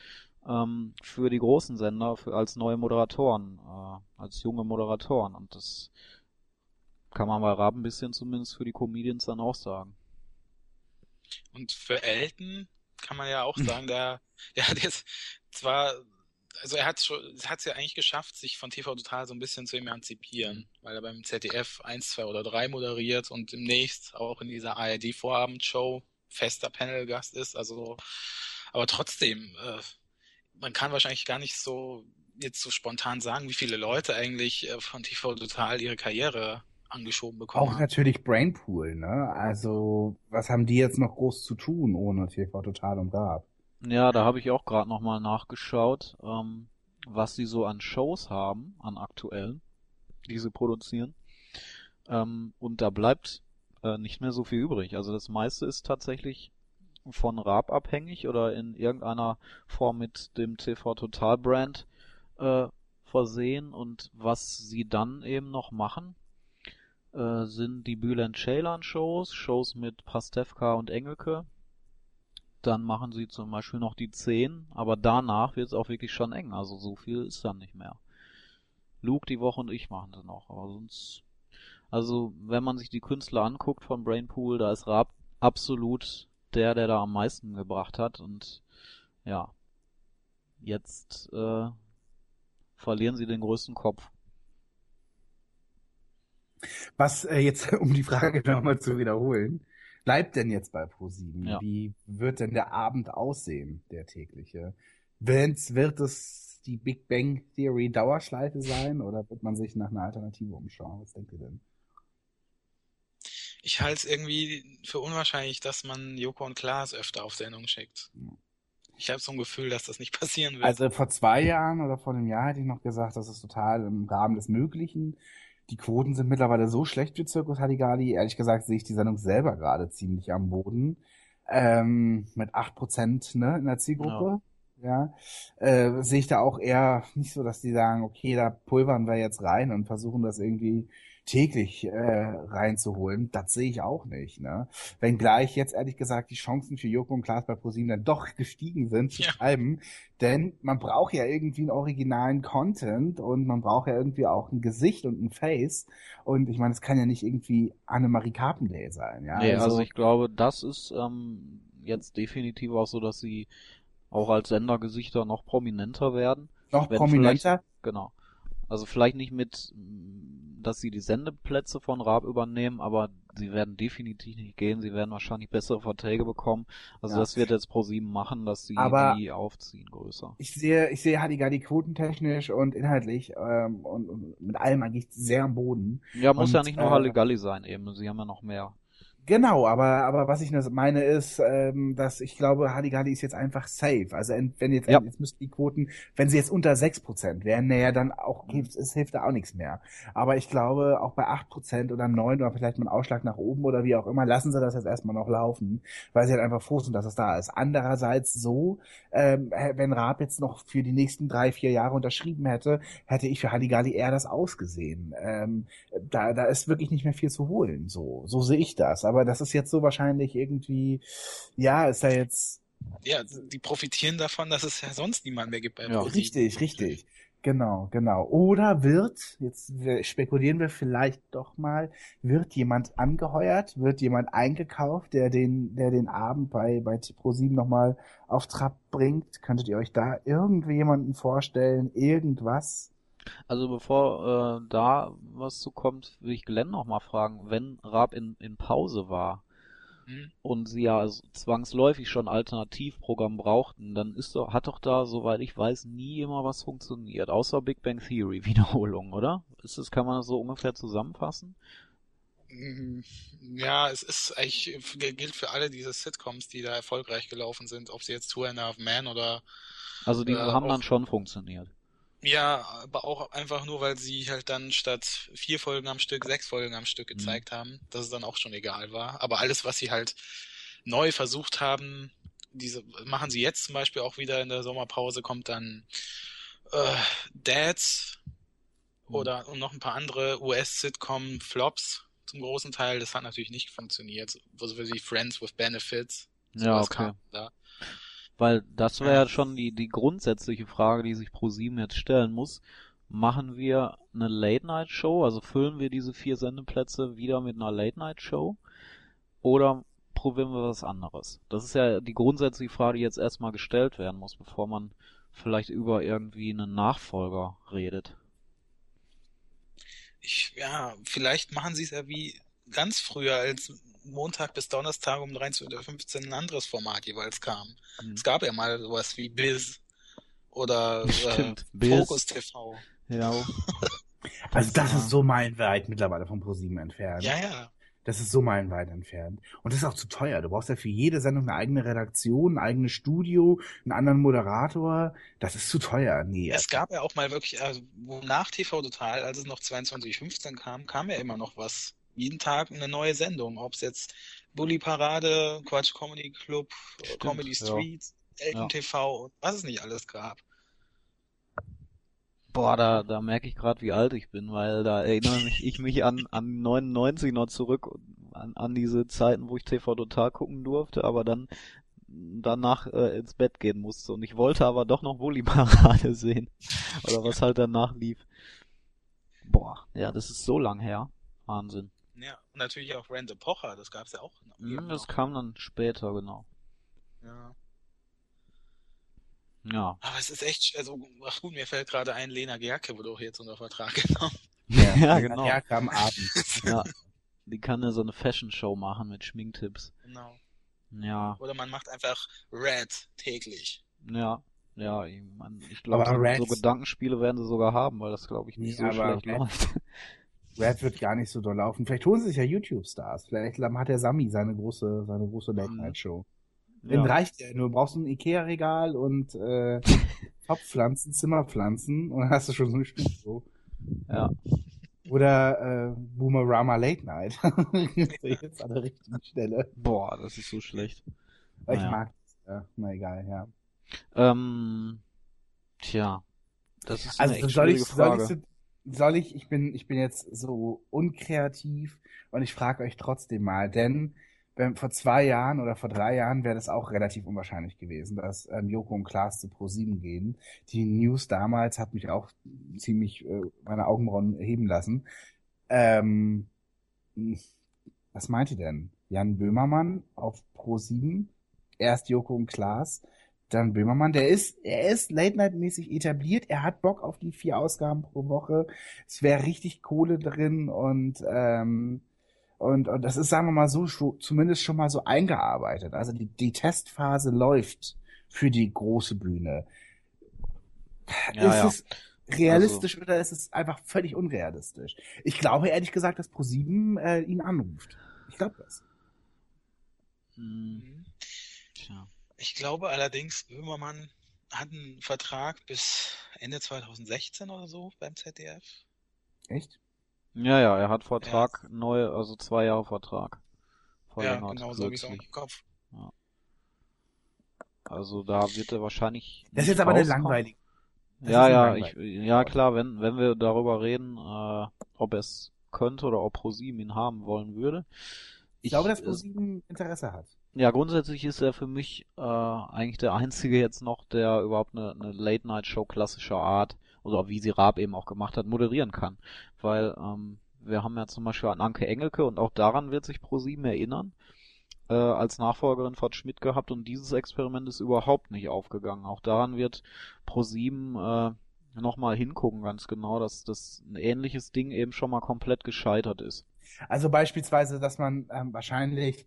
ähm, für die großen Sender, für als neue Moderatoren, äh, als junge Moderatoren. Und das kann man bei Raab ein bisschen zumindest für die Comedians dann auch sagen. Und für Elton kann man ja auch sagen, der, der hat jetzt zwar, also er hat es ja eigentlich geschafft, sich von TV Total so ein bisschen zu emanzipieren, weil er beim ZDF 1, 2 oder 3 moderiert und demnächst auch in dieser ARD Vorabendshow fester Panelgast ist, also, aber trotzdem, äh, man kann wahrscheinlich gar nicht so jetzt so spontan sagen, wie viele Leute eigentlich äh, von TV Total ihre Karriere angeschoben bekommen Auch haben. natürlich Brainpool, ne? Also, was haben die jetzt noch groß zu tun ohne TV Total und Raab? Ja, da habe ich auch gerade nochmal nachgeschaut, ähm, was sie so an Shows haben, an aktuellen, die sie produzieren. Ähm, und da bleibt äh, nicht mehr so viel übrig. Also das meiste ist tatsächlich von Raab abhängig oder in irgendeiner Form mit dem TV Total Brand äh, versehen. Und was sie dann eben noch machen, äh, sind die Bülent Ceylan Shows, Shows mit Pastewka und Engelke. Dann machen sie zum Beispiel noch die 10, aber danach wird es auch wirklich schon eng. Also so viel ist dann nicht mehr. Luke die Woche und ich machen sie noch, aber sonst. Also wenn man sich die Künstler anguckt von Brainpool, da ist Raab absolut der, der da am meisten gebracht hat und ja, jetzt äh, verlieren sie den größten Kopf. Was äh, jetzt, um die Frage nochmal zu wiederholen, bleibt denn jetzt bei Pro7? Ja. Wie wird denn der Abend aussehen, der tägliche? Wenn's, wird es die Big Bang Theory Dauerschleife sein oder wird man sich nach einer Alternative umschauen? Was denkt ihr denn? Ich halte es irgendwie für unwahrscheinlich, dass man Joko und Klaas öfter auf Sendung schickt. Ja. Ich habe so ein Gefühl, dass das nicht passieren wird. Also vor zwei Jahren oder vor einem Jahr hätte ich noch gesagt, das ist total im Rahmen des Möglichen. Die Quoten sind mittlerweile so schlecht für Zirkus Halligalli. Ehrlich gesagt sehe ich die Sendung selber gerade ziemlich am Boden. Ähm, mit acht Prozent ne, in der Zielgruppe. Ja. Äh, sehe ich da auch eher nicht so, dass die sagen, okay, da pulvern wir jetzt rein und versuchen das irgendwie täglich äh, reinzuholen. Das sehe ich auch nicht. Ne? Wenngleich jetzt ehrlich gesagt die Chancen für Joko und Klaas bei ProSieben dann doch gestiegen sind zu Ja. schreiben. Denn man braucht ja irgendwie einen originalen Content und man braucht ja irgendwie auch ein Gesicht und ein Face. Und ich meine, es kann ja nicht irgendwie Annemarie Carpendale sein. Ja? Nee, also ich glaube, das ist ähm, jetzt definitiv auch so, dass sie auch als Sendergesichter noch prominenter werden. noch prominenter. Genau. Also vielleicht nicht mit, dass sie die Sendeplätze von Raab übernehmen, aber sie werden definitiv nicht gehen. Sie werden wahrscheinlich bessere Verträge bekommen. Also Ja. das wird jetzt ProSieben machen, dass sie Aber- die aufziehen größer. Ich sehe, ich sehe Halligalli quotentechnisch und inhaltlich ähm, und, und mit allem eigentlich sehr am Boden. Ja, muss Und, ja nicht nur äh, Halligalli sein eben. Sie haben ja noch mehr. Genau, aber, aber was ich nur meine ist, ähm, dass ich glaube, Halligalli ist jetzt einfach safe. Also wenn jetzt, Ja. jetzt müssten die Quoten, wenn sie jetzt unter 6% wären, naja, dann auch hilft, es hilft da auch nichts mehr. Aber ich glaube, auch bei 8% oder 9 oder vielleicht mal einen Ausschlag nach oben oder wie auch immer, lassen sie das jetzt erstmal noch laufen, weil sie halt einfach froh sind, dass es da ist. Andererseits so, ähm, wenn Raab jetzt noch für die nächsten drei, vier Jahre unterschrieben hätte, hätte ich für Halligalli eher das ausgesehen. Ähm, da, da ist wirklich nicht mehr viel zu holen. So, so sehe ich das. Aber das ist jetzt so wahrscheinlich irgendwie, ja, ist da jetzt ja, die profitieren davon, dass es ja sonst niemand mehr gibt bei Ja. Richtig, richtig. Genau, genau. Oder wird, jetzt spekulieren wir vielleicht doch mal, wird jemand angeheuert, wird jemand eingekauft, der den, der den Abend bei, bei Pro7 nochmal auf Trab bringt? Könntet ihr euch da irgendwie jemanden vorstellen? Irgendwas? Also bevor äh, da was zu kommt, will ich Glenn noch mal fragen, wenn Raab in, in Pause war Hm? und sie ja zwangsläufig schon Alternativprogramm brauchten, dann ist doch, hat doch da, soweit ich weiß, nie immer was funktioniert, außer Big Bang Theory Wiederholung, oder? Ist das, kann man das so ungefähr zusammenfassen? Mm, Ja, es ist eigentlich, gilt für alle diese Sitcoms, die da erfolgreich gelaufen sind, ob sie jetzt Two and a Half Men oder Also die Äh, haben dann schon funktioniert. Ja, aber auch einfach nur, weil sie halt dann statt vier Folgen am Stück sechs Folgen am Stück Mhm. gezeigt haben, dass es dann auch schon egal war. Aber alles, was sie halt neu versucht haben, diese machen sie jetzt zum Beispiel auch wieder in der Sommerpause, kommt dann äh, Dads Mhm. oder und noch ein paar andere US-Sitcom-Flops zum großen Teil. Das hat natürlich nicht funktioniert. So wie Friends with Benefits. Ja, okay. kam da. Weil das wäre Ja. schon die, die grundsätzliche Frage, die sich ProSieben jetzt stellen muss. Machen wir eine Late-Night-Show, also füllen wir diese vier Sendeplätze wieder mit einer Late-Night-Show? Oder probieren wir was anderes? Das ist ja die grundsätzliche Frage, die jetzt erstmal gestellt werden muss, bevor man vielleicht über irgendwie einen Nachfolger redet. Ich, ja, vielleicht machen sie es ja wie ganz früher, als Montag bis Donnerstag um 13.15 Uhr ein anderes Format jeweils kam. Hm. Es gab ja mal sowas wie Biz oder äh, Biz. Focus TV. Ja, Also das Ja. ist so meilenweit mittlerweile von ProSieben entfernt. Ja, ja. Das ist so meilenweit entfernt. Und das ist auch zu teuer. Du brauchst ja für jede Sendung eine eigene Redaktion, ein eigenes Studio, einen anderen Moderator. Das ist zu teuer. Nee. Es gab ja auch mal wirklich, also wo nach TV Total, als es noch 22.15 kam, kam ja immer noch was. Jeden Tag eine neue Sendung. Ob es jetzt Bully Parade, Quatsch Comedy Club, Stimmt, Comedy ja. Street, Elton Ja. TV und was es nicht alles gab. Boah, da, da merke ich gerade, wie alt ich bin, weil da erinnere mich ich mich an, an 99 noch zurück, an, an diese Zeiten, wo ich TV Total gucken durfte, aber dann danach äh, ins Bett gehen musste. Und ich wollte aber doch noch Bulli Parade sehen. Oder was halt danach lief. Boah, ja, das ist so lang her. Wahnsinn. Ja, und natürlich auch Rente Pocher, das gab's ja auch noch. Hm, eben das noch. kam dann später, genau. Ja. Ja. Aber es ist echt, also, ach gut, mir fällt gerade ein, Lena Gerke wurde auch jetzt unter Vertrag genommen. Ja, Ja, genau. Ja, am Abend. ja. Die kann ja so eine Fashion-Show machen mit Schminktipps. Genau. Ja, Oder man macht einfach Red täglich. ja, ja. Ich, mein, ich glaube, so, so Gedankenspiele werden sie sogar haben, weil das, glaube ich, nicht Nee, so aber schlecht läuft. Red wird gar nicht so doll laufen. Vielleicht holen sie sich ja YouTube-Stars. Vielleicht hat der Sami seine große, seine große Late-Night-Show. Dann Ja. reicht ja nur. Du brauchst ein Ikea-Regal und äh, Topfpflanzen, Zimmerpflanzen und dann hast du schon so eine Studio. Ja. Oder äh, Boomerama Late Night. Jetzt an der richtigen Stelle. Boah, das ist so schlecht. Weil ich Naja. mag das. Ja, na egal, ja. Ähm, tja, das ist Also eine echt soll ich, schwierige soll Frage. ich, so- soll ich, ich bin, ich bin jetzt so unkreativ und ich frage euch trotzdem mal, denn wenn, vor zwei Jahren oder vor drei Jahren wäre das auch relativ unwahrscheinlich gewesen, dass ähm, Joko und Klaas zu Pro7 gehen. Die News damals hat mich auch ziemlich äh, meine Augenbrauen heben lassen. Ähm, was meint ihr denn? Jan Böhmermann auf Pro7, erst Joko und Klaas, dann Böhmermann, der ist, er ist Late-Night-mäßig etabliert, er hat Bock auf die vier Ausgaben pro Woche, es wäre richtig Kohle drin und, ähm, und, und das ist, sagen wir mal so, zumindest schon mal so eingearbeitet. Also die, die Testphase läuft für die große Bühne. Ja, ist ja. es realistisch oder ist es einfach völlig unrealistisch? Ich glaube ehrlich gesagt, dass ProSieben äh, ihn anruft. Ich glaube das. Hm, tja. Ich glaube allerdings, Böhmermann hat einen Vertrag bis Ende 2016 oder so beim ZDF. Echt? Ja, ja, er hat Vertrag, neu, also zwei Jahre Vertrag. Ja, genau, so habe ich es auch im Kopf. Also da wird er wahrscheinlich. Das ist jetzt aber eine rauskommen. langweilige. Das ja, ja, ich, ja klar, wenn, wenn wir darüber reden, äh, ob er es könnte oder ob ProSieben ihn haben wollen würde. Ich glaube, dass äh, ProSieben Interesse hat. Ja, grundsätzlich ist er für mich äh, eigentlich der einzige jetzt noch, der überhaupt eine, eine Late-Night-Show klassischer Art, oder wie sie Raab eben auch gemacht hat, moderieren kann. Weil ähm, wir haben ja zum Beispiel an Anke Engelke und auch daran wird sich ProSieben erinnern, äh, als Nachfolgerin von Schmidt gehabt und dieses Experiment ist überhaupt nicht aufgegangen. Auch daran wird ProSieben äh, nochmal hingucken ganz genau, dass das ein ähnliches Ding eben schon mal komplett gescheitert ist. Also beispielsweise, dass man ähm, wahrscheinlich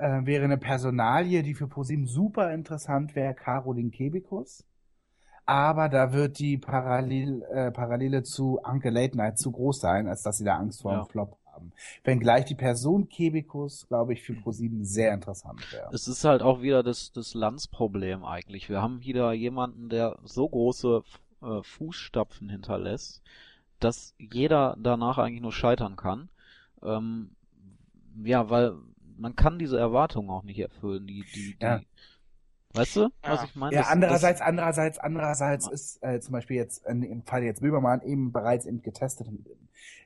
äh, wäre eine Personalie, die für ProSieben super interessant wäre, Caroline Kebekus. Aber da wird die Parallel, äh, Parallele zu Anke Late Night zu groß sein, als dass sie da Angst vor Ja. einem Flop haben. Wenngleich die Person Kebekus, glaube ich, für ProSieben sehr interessant wäre. Es ist halt auch wieder das, das Landsproblem eigentlich. Wir haben wieder jemanden, der so große äh, Fußstapfen hinterlässt, dass jeder danach eigentlich nur scheitern kann. Ähm, ja, weil man kann diese Erwartungen auch nicht erfüllen, die, die, die, Ja. weißt du, was ich meine? Ja, Das- andererseits, andererseits, andererseits ist äh, zum Beispiel jetzt in, im Fall jetzt Böhmermann eben bereits eben getestet in,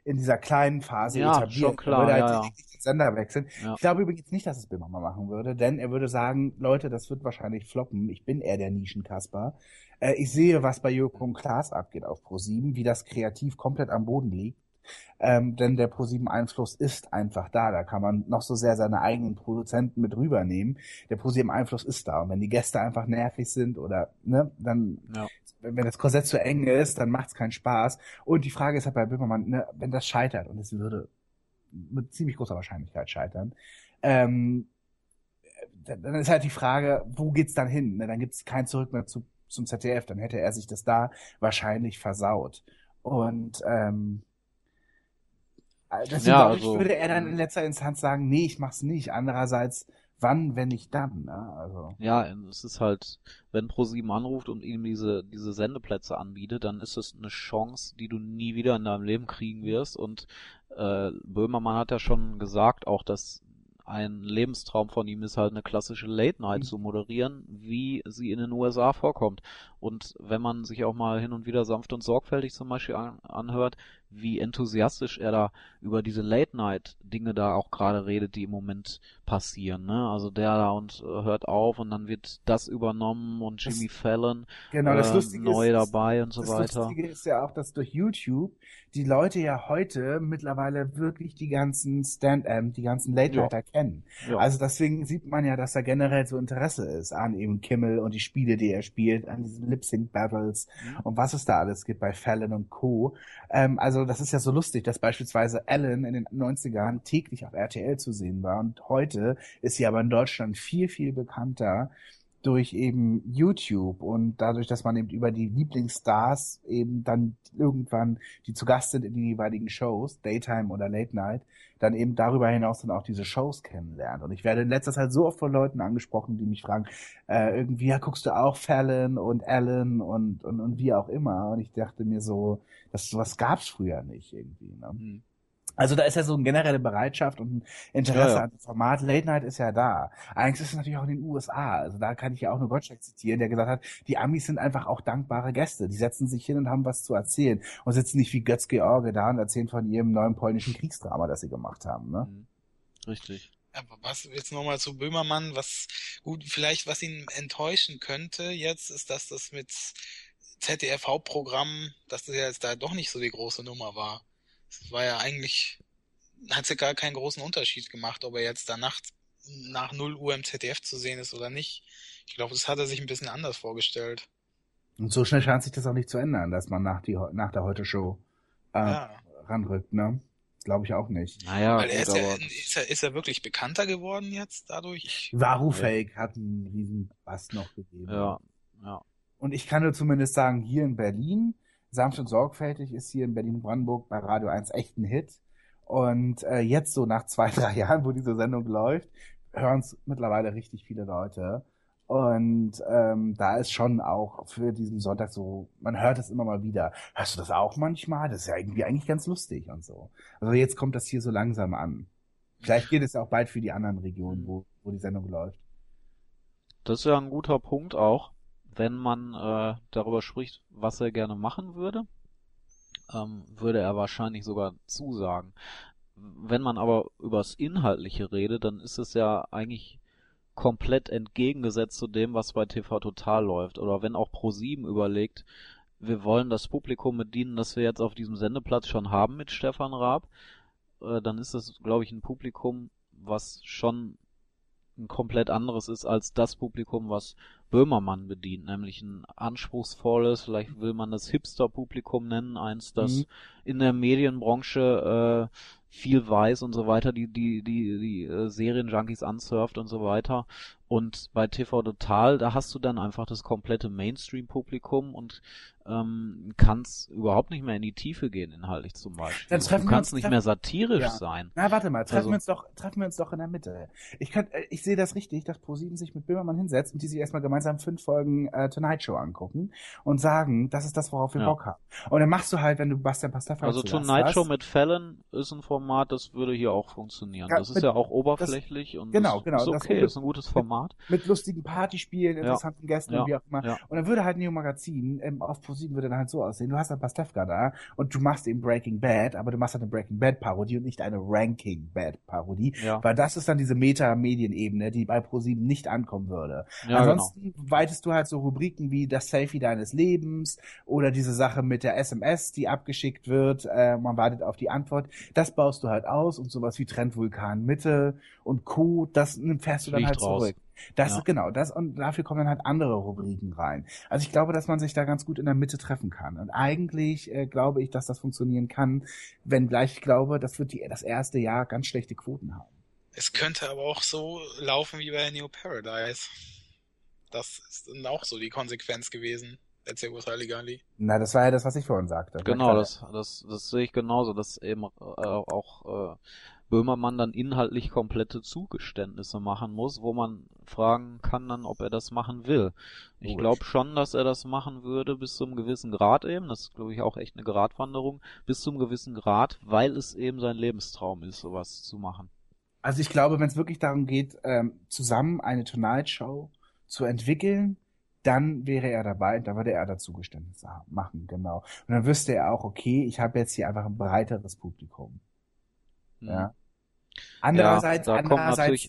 in dieser kleinen Phase Ja, etabliert. schon klar, würde ja, halt ja. nicht den Sender wechseln. Ja. Ich glaube übrigens nicht, dass es Böhmermann machen würde, denn er würde sagen, Leute, das wird wahrscheinlich floppen. Ich bin eher der Nischenkasper. Äh, ich sehe, was bei und Klaas abgeht auf Pro7, wie das kreativ komplett am Boden liegt. Ähm, denn der Pro7-Einfluss ist einfach da. Da kann man noch so sehr seine eigenen Produzenten mit rübernehmen. Der Pro7-Einfluss ist da. Und wenn die Gäste einfach nervig sind oder, ne, dann, Ja. wenn das Korsett zu eng ist, dann macht's keinen Spaß. Und die Frage ist halt bei Böhmermann, ne, wenn das scheitert, und es würde mit ziemlich großer Wahrscheinlichkeit scheitern, ähm, dann dann ist halt die Frage, wo geht's dann hin? Ne, dann gibt's kein Zurück mehr zu, zum ZDF. Dann hätte er sich das da wahrscheinlich versaut. Und ähm, deswegen Ja, ich, also- würde er dann in letzter Instanz sagen, nee, ich mach's nicht. Andererseits, wann, wenn nicht dann? Ne? Also, Ja, es ist halt, wenn ProSieben anruft und ihm diese, diese Sendeplätze anbietet, dann ist es eine Chance, die du nie wieder in deinem Leben kriegen wirst. Und äh, Böhmermann hat ja schon gesagt, auch dass ein Lebenstraum von ihm ist halt eine klassische Late Night Mhm. zu moderieren, wie sie in den USA vorkommt. Und wenn man sich auch mal hin und wieder sanft und sorgfältig zum Beispiel an, anhört, wie enthusiastisch er da über diese Late Night Dinge da auch gerade redet, die im Moment passieren, ne? Also der da und äh, hört auf und dann wird das übernommen und Jimmy das, Fallon genau, das äh, Lustige neu ist, dabei und so das weiter. Das Lustige ist ja auch, dass durch YouTube die Leute ja heute mittlerweile wirklich die ganzen Stand ähm, die ganzen Late Nighter ja. kennen. Ja. Also deswegen sieht man ja, dass da generell so Interesse ist an eben Kimmel und die Spiele, die er spielt, an diesen Lip Sync Battles mhm. und was es da alles gibt bei Fallon und Co. Ähm, also das ist ja so lustig, dass beispielsweise Ellen in den 90ern täglich auf RTL zu sehen war. Und heute ist sie aber in Deutschland viel viel bekannter durch eben YouTube und dadurch, dass man eben über die Lieblingsstars eben dann irgendwann, die zu Gast sind in den jeweiligen Shows, Daytime oder Late Night, dann eben darüber hinaus dann auch diese Shows kennenlernt. Und ich werde in letzter Zeit so oft von Leuten angesprochen, die mich fragen, äh, irgendwie, ja, guckst du auch Fallon und Ellen und, und, und wie auch immer. Und ich dachte mir so, das sowas gab's früher nicht irgendwie. Ne? Mhm. Also da ist ja so eine generelle Bereitschaft und ein Interesse ja, ja. an dem Format. Late Night ist ja da. Eigentlich ist es natürlich auch in den USA. Also da kann ich ja auch nur Gottschalk zitieren, der gesagt hat, die Amis sind einfach auch dankbare Gäste. Die setzen sich hin und haben was zu erzählen und sitzen nicht wie Götz George da und erzählen von ihrem neuen polnischen Kriegsdrama, das sie gemacht haben. Ne? Mhm. Richtig. Aber was jetzt nochmal zu Böhmermann, was gut, vielleicht was ihn enttäuschen könnte jetzt, ist, dass das mit ZDF-Hauptprogramm, dass das jetzt da doch nicht so die große Nummer war. Es war ja eigentlich, hat ja gar keinen großen Unterschied gemacht, ob er jetzt da nachts nach 0 Uhr im ZDF zu sehen ist oder nicht. Ich glaube, das hat er sich ein bisschen anders vorgestellt. Und so schnell scheint sich das auch nicht zu ändern, dass man nach, die, nach der Heute-Show äh, ja. ranrückt, ne? Glaube ich auch nicht. Naja, Weil er ist, ja, ist, er, ist er wirklich bekannter geworden jetzt dadurch? Wahoo Fake hat einen riesen Bass noch gegeben. Ja, ja. Und ich kann nur zumindest sagen, hier in Berlin Sanft und sorgfältig ist hier in Berlin-Brandenburg bei Radio 1 echt ein Hit. Und äh, jetzt so nach zwei, drei Jahren, wo diese Sendung läuft, hören es mittlerweile richtig viele Leute. Und ähm, da ist schon auch für diesen Sonntag so, man hört es immer mal wieder. Hörst du das auch manchmal? Das ist ja irgendwie eigentlich ganz lustig und so. Also jetzt kommt das hier so langsam an. Vielleicht geht es ja auch bald für die anderen Regionen, wo, wo die Sendung läuft. Das ist ja ein guter Punkt auch wenn man äh, darüber spricht, was er gerne machen würde, ähm, würde er wahrscheinlich sogar zusagen. Wenn man aber übers Inhaltliche redet, dann ist es ja eigentlich komplett entgegengesetzt zu dem, was bei TV Total läuft. Oder wenn auch Pro7 überlegt, wir wollen das Publikum bedienen, das wir jetzt auf diesem Sendeplatz schon haben mit Stefan Raab, äh, dann ist das, glaube ich, ein Publikum, was schon ein komplett anderes ist als das Publikum, was Böhmermann bedient, nämlich ein anspruchsvolles, vielleicht will man das Hipster-Publikum nennen, eins, das mhm. in der Medienbranche äh, viel weiß und so weiter, die die die die äh, Serienjunkies ansurft und so weiter. Und bei TV Total, da hast du dann einfach das komplette Mainstream-Publikum und ähm, kannst überhaupt nicht mehr in die Tiefe gehen, inhaltlich zum Beispiel. Dann treffen du kannst uns, nicht mehr satirisch ja. sein. Na, warte mal, treffen also, wir uns doch, treffen wir uns doch in der Mitte. Ich kann, äh, ich sehe das richtig, dass ProSieben sich mit Böhmermann hinsetzt und die sich erstmal gemeinsam fünf Folgen äh, Tonight Show angucken und sagen, das ist das, worauf wir ja. Bock haben. Und dann machst du halt, wenn du Bastian Pastafari Also Tonight Show mit Fallon ist ein Format, das würde hier auch funktionieren. Ja, das ist mit, ja auch oberflächlich das, und genau, genau, ist okay, das ist ein gutes Format. Mit, mit lustigen Partyspielen, interessanten Gästen und wie auch immer. Und dann würde halt Neo Magazin ähm, auf ProSieben würde dann halt so aussehen. Du hast ein Pastewka da und du machst eben Breaking Bad, aber du machst halt eine Breaking Bad Parodie und nicht eine Ranking Bad Parodie, ja. weil das ist dann diese Meta-Medienebene, die bei ProSieben nicht ankommen würde. Ja, Ansonsten genau. weitest du halt so Rubriken wie das Selfie deines Lebens oder diese Sache mit der SMS, die abgeschickt wird, äh, man wartet auf die Antwort. Das baust du halt aus und sowas wie Trendvulkan Mitte und Co. Das fährst du dann halt raus. zurück. Das ja. genau, das und dafür kommen dann halt andere Rubriken rein. Also ich glaube, dass man sich da ganz gut in der Mitte treffen kann. Und eigentlich äh, glaube ich, dass das funktionieren kann, wenngleich ich glaube, das wird die, das erste Jahr ganz schlechte Quoten haben. Es könnte aber auch so laufen wie bei New Paradise. Das ist dann auch so die Konsequenz gewesen. Der Circus Halligalli. Na, das war ja das, was ich vorhin sagte. Genau, das, das, das sehe ich genauso, dass eben äh, auch äh, Böhmermann dann inhaltlich komplette Zugeständnisse machen muss, wo man fragen kann dann, ob er das machen will. Ich glaube schon, dass er das machen würde bis zum gewissen Grad eben. Das ist, glaube ich, auch echt eine Gratwanderung. Bis zum gewissen Grad, weil es eben sein Lebenstraum ist, sowas zu machen. Also ich glaube, wenn es wirklich darum geht, ähm, zusammen eine Tonight Show zu entwickeln, dann wäre er dabei, da würde er dazu Geständnisse machen, genau. Und dann wüsste er auch, okay, ich habe jetzt hier einfach ein breiteres Publikum. Ja. Andererseits, ja, andererseits,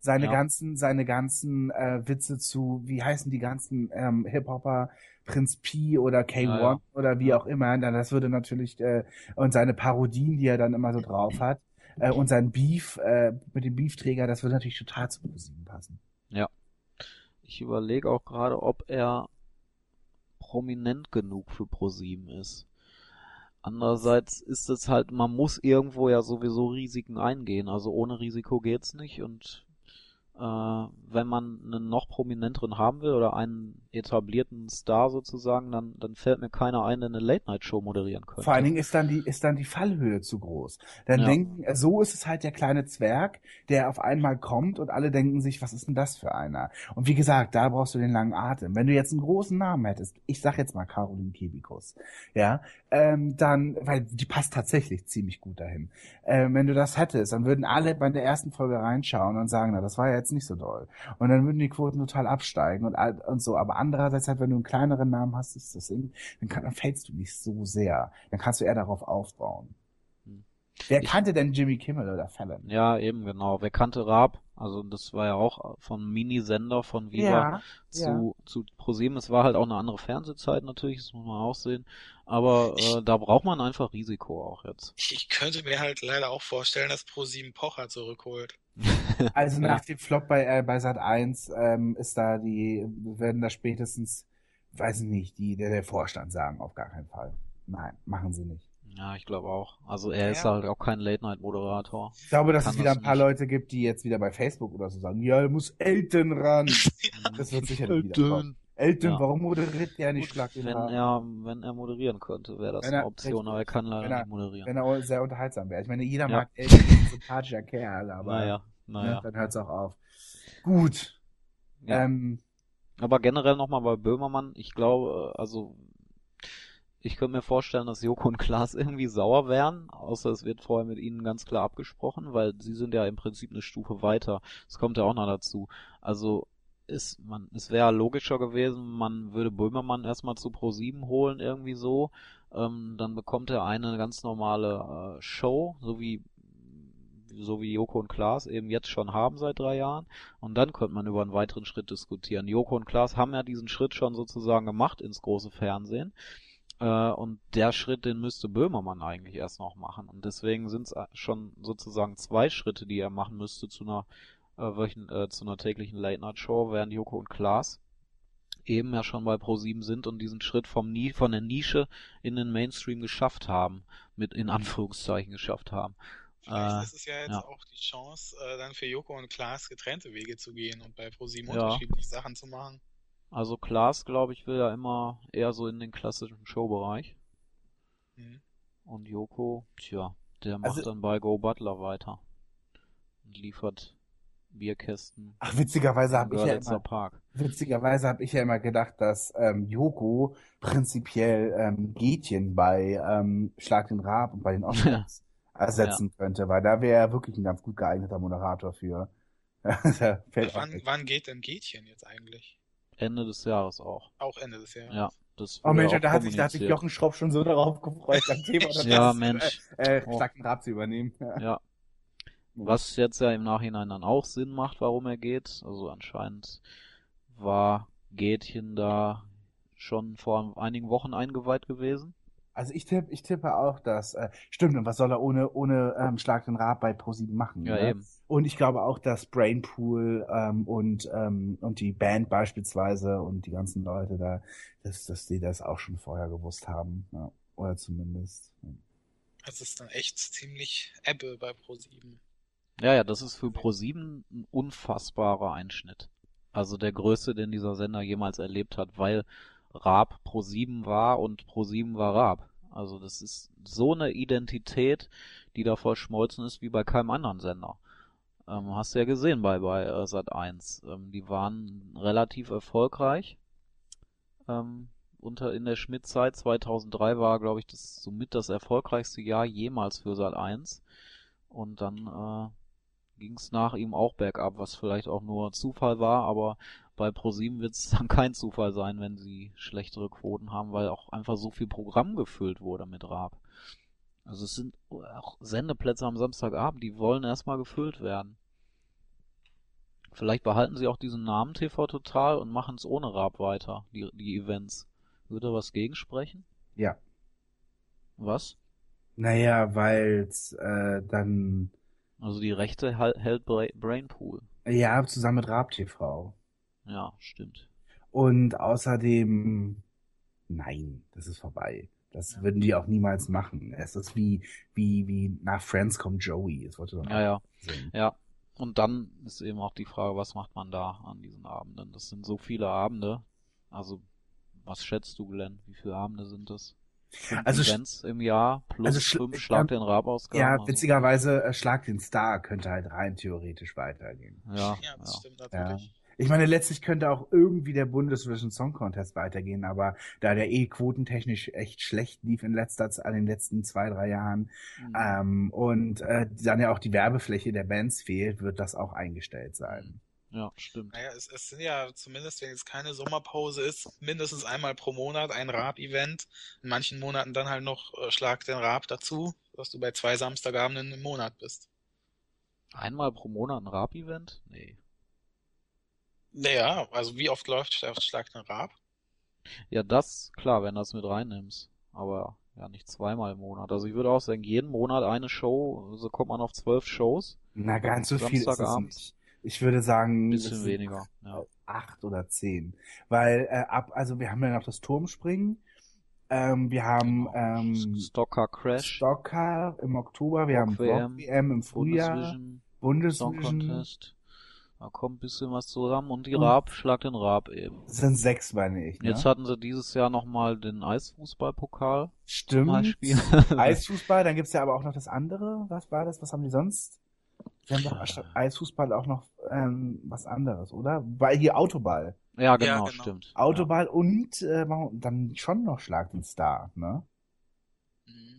seine Ja. ganzen, seine ganzen äh, Witze zu, wie heißen die ganzen ähm, Hip-Hopper, Prinz P oder K1 Ja, ja. oder wie Ja. auch immer, dann das würde natürlich, äh, und seine Parodien, die er dann immer so drauf hat, äh, und sein Beef äh, mit dem Beefträger, das würde natürlich total zu ProSieben passen. Ich überlege auch gerade, ob er prominent genug für ProSieben ist. Andererseits ist es halt, man muss irgendwo ja sowieso Risiken eingehen. Also ohne Risiko geht's nicht und wenn man einen noch prominenteren haben will oder einen etablierten Star sozusagen, dann, dann fällt mir keiner ein, der eine Late-Night-Show moderieren könnte. Vor allen Dingen ist dann die, ist dann die Fallhöhe zu groß. Dann Ja. denken, so ist es halt der kleine Zwerg, der auf einmal kommt und alle denken sich, was ist denn das für einer? Und wie gesagt, da brauchst du den langen Atem. Wenn du jetzt einen großen Namen hättest, ich sag jetzt mal Caroline Kebikus, ja, ähm, dann, weil die passt tatsächlich ziemlich gut dahin. Ähm, wenn du das hättest, dann würden alle bei der ersten Folge reinschauen und sagen, na, das war ja jetzt nicht so doll. Und dann würden die Quoten total absteigen und, und so. Aber andererseits halt, wenn du einen kleineren Namen hast, ist das irgendwie, dann, kann, dann fällst du nicht so sehr. Dann kannst du eher darauf aufbauen. Wer Ich- kannte denn Jimmy Kimmel oder Fallon? Ja, eben genau. Wer kannte Raab? Also das war ja auch von Minisender von Viva zu, zu ProSieben. Es war halt auch eine andere Fernsehzeit natürlich, das muss man auch sehen. Aber äh, da braucht man einfach Risiko auch jetzt. Ich könnte mir halt leider auch vorstellen, dass Pro7 Pocher zurückholt. Also Ja. nach dem Flop bei, äh, bei Sat 1 ähm, ist da die, werden da spätestens, weiß ich nicht, die, der, der Vorstand sagen, auf gar keinen Fall. Nein, machen sie nicht. Ja, ich glaube auch. Also er ist Ja. halt auch kein Late-Night-Moderator. Ich glaube, dass Kann es wieder das ein paar nicht. Leute gibt, die jetzt wieder bei Facebook oder so sagen, ja, muss Elton ran. Das wird sicherlich wieder kommen. Elton, Ja. warum moderiert der nicht Schlag wenn er, wenn er moderieren könnte, wäre das Wenn eine er- Option, aber er kann leider er- nicht moderieren. Wenn er sehr unterhaltsam wäre. Ich meine, jeder Ja. mag Elton, ist ein sympathischer Kerl, aber naja, ne, naja. dann hört's auch auf. Gut. Ja. Ähm, Aber generell nochmal bei Böhmermann, ich glaube, also ich könnte mir vorstellen, dass Joko und Klaas irgendwie sauer wären, außer es wird vorher mit ihnen ganz klar abgesprochen, weil sie sind ja im Prinzip eine Stufe weiter. Das kommt ja auch noch dazu. Also ist man, es wäre logischer gewesen, man würde Böhmermann erstmal zu Pro7 holen, irgendwie so. Ähm, dann bekommt er eine ganz normale äh, Show, so wie so wie Joko und Klaas eben jetzt schon haben seit drei Jahren. Und dann könnte man über einen weiteren Schritt diskutieren. Joko und Klaas haben ja diesen Schritt schon sozusagen gemacht ins große Fernsehen. Äh, und der Schritt, den müsste Böhmermann eigentlich erst noch machen. Und deswegen sind es schon sozusagen zwei Schritte, die er machen müsste zu einer, äh, wöchen, äh, zu einer täglichen Late-Night-Show, während Joko und Klaas eben ja schon bei Pro7 sind und diesen Schritt vom Ni von der Nische in den Mainstream geschafft haben, mit in Anführungszeichen geschafft haben. Vielleicht Äh, ist es ja jetzt ja. auch die Chance, äh, dann für Joko und Klaas getrennte Wege zu gehen und bei Pro7 Ja. unterschiedliche Sachen zu machen. Also Klaas, glaube ich, will ja immer eher so in den klassischen Showbereich. Mhm. Und Joko, tja, der macht Also- dann bei Go Butler weiter. Und liefert Bierkästen. ach, witzigerweise habe ich ja immer, Park. witzigerweise habe ich ja immer gedacht, dass ähm, Joko prinzipiell ähm, Gätchen bei ähm, Schlag den Raab und bei den Oscars ersetzen könnte, weil da wäre er wirklich ein ganz gut geeigneter Moderator für. Wann, wann geht denn Gätchen jetzt eigentlich? Ende des Jahres auch. Auch Ende des Jahres. Ja, das Oh Mensch, da hat sich, da hat sich. Jochen Schropp schon so darauf gefreut, beim Thema das Ja, Mensch. Äh, äh, Oh. Den Raab zu übernehmen. Ja. Ja. Was jetzt ja im Nachhinein dann auch Sinn macht, warum er geht. Also anscheinend war Gätchen da schon vor einigen Wochen eingeweiht gewesen. Also ich tippe, ich tippe auch, dass äh, stimmt. Und was soll er ohne ohne ähm, Schlag den Raab bei ProSieben machen? Ja, ne? eben. Und ich glaube auch, dass Brainpool ähm, und ähm, und die Band beispielsweise und die ganzen Leute da, dass dass die das auch schon vorher gewusst haben, ja. oder zumindest. Ja. Das ist dann echt ziemlich Ebbe bei Pro7. Ja, ja, das ist für ProSieben ein unfassbarer Einschnitt. Also der größte, den dieser Sender jemals erlebt hat, weil Raab ProSieben war und ProSieben war Raab. Also das ist so eine Identität, die da verschmolzen ist wie bei keinem anderen Sender. Ähm, hast du ja gesehen bei, bei äh, Sat1. Ähm, die waren relativ erfolgreich. Ähm, unter in der Schmidt-Zeit 2003 war, glaube ich, das somit das erfolgreichste Jahr jemals für Sat1. Und dann äh, ging es nach ihm auch bergab, was vielleicht auch nur Zufall war, aber bei ProSieben wird es dann kein Zufall sein, wenn sie schlechtere Quoten haben, weil auch einfach so viel Programm gefüllt wurde mit Raab. Also es sind auch Sendeplätze am Samstagabend, die wollen erstmal gefüllt werden. Vielleicht behalten sie auch diesen Namen TV Total und machen es ohne Raab weiter, die, die Events. Würde da was gegensprechen? Ja. Was? Naja, weil's äh, dann Also die Rechte hält Bra Brainpool. ja zusammen mit Raab TV. Ja, stimmt. Und außerdem, nein, das ist vorbei. Das würden die auch niemals machen. Es ist wie, wie, wie nach Friends kommt Joey. Das wollte man Ja, ja. sehen. Ja. Und dann ist eben auch die Frage, was macht man da an diesen Abenden? Das sind so viele Abende. Also, was schätzt du, Glenn? Wie viele Abende sind das? Fünf Also Events im Jahr plus also schl- fünf Schlag den Rab-Ausgaben. Ja, also- witzigerweise, äh, Schlag den Star könnte halt rein theoretisch weitergehen. Ja, Ja, das ja. stimmt Ja. Ich meine, letztlich könnte auch irgendwie der Bundesvision Song Contest weitergehen, aber da der eh quotentechnisch echt schlecht lief in letzter Zeit, in den letzten zwei, drei Jahren, Mhm. ähm, und äh, dann ja auch die Werbefläche der Bands fehlt, wird das auch eingestellt sein. Ja, stimmt. Naja, es, es sind ja zumindest, wenn jetzt keine Sommerpause ist, mindestens einmal pro Monat ein Raab-Event. In manchen Monaten dann halt noch äh, Schlag den Raab dazu, dass du bei zwei Samstagabenden im Monat bist. Einmal pro Monat ein Rab-Event? Nee. Naja, also wie oft läuft Schlag den Raab? Ja, das, klar, wenn du das mit reinnimmst. Aber ja, nicht zweimal im Monat. Also ich würde auch sagen, jeden Monat eine Show, so kommt man auf zwölf Shows. Na, ganz so viel ist es nicht. Ich würde sagen, Ein bisschen weniger. Ja. acht oder zehn. Weil äh, ab, also wir haben ja noch das Turmspringen, ähm, wir haben Genau. ähm, Stocker Crash, Stocker im Oktober, wir haben Rock WM, Rock WM im Frühjahr, Bundesvision, Song Bundesvision, Contest. Da kommt ein bisschen was zusammen und die Und- Raab, Schlag den Raab eben. das sind sechs, meine ich. Ne? Jetzt hatten sie dieses Jahr nochmal den Eisfußballpokal Stimmt. Eisfußball, dann gibt's ja aber auch noch das andere. Was war das? Was haben die sonst? Sie haben doch statt Eisfußball auch noch ähm, was anderes, oder? Weil hier Autoball. ja, genau, genau. stimmt. Autoball und äh, dann schon noch Schlag den Star, ne?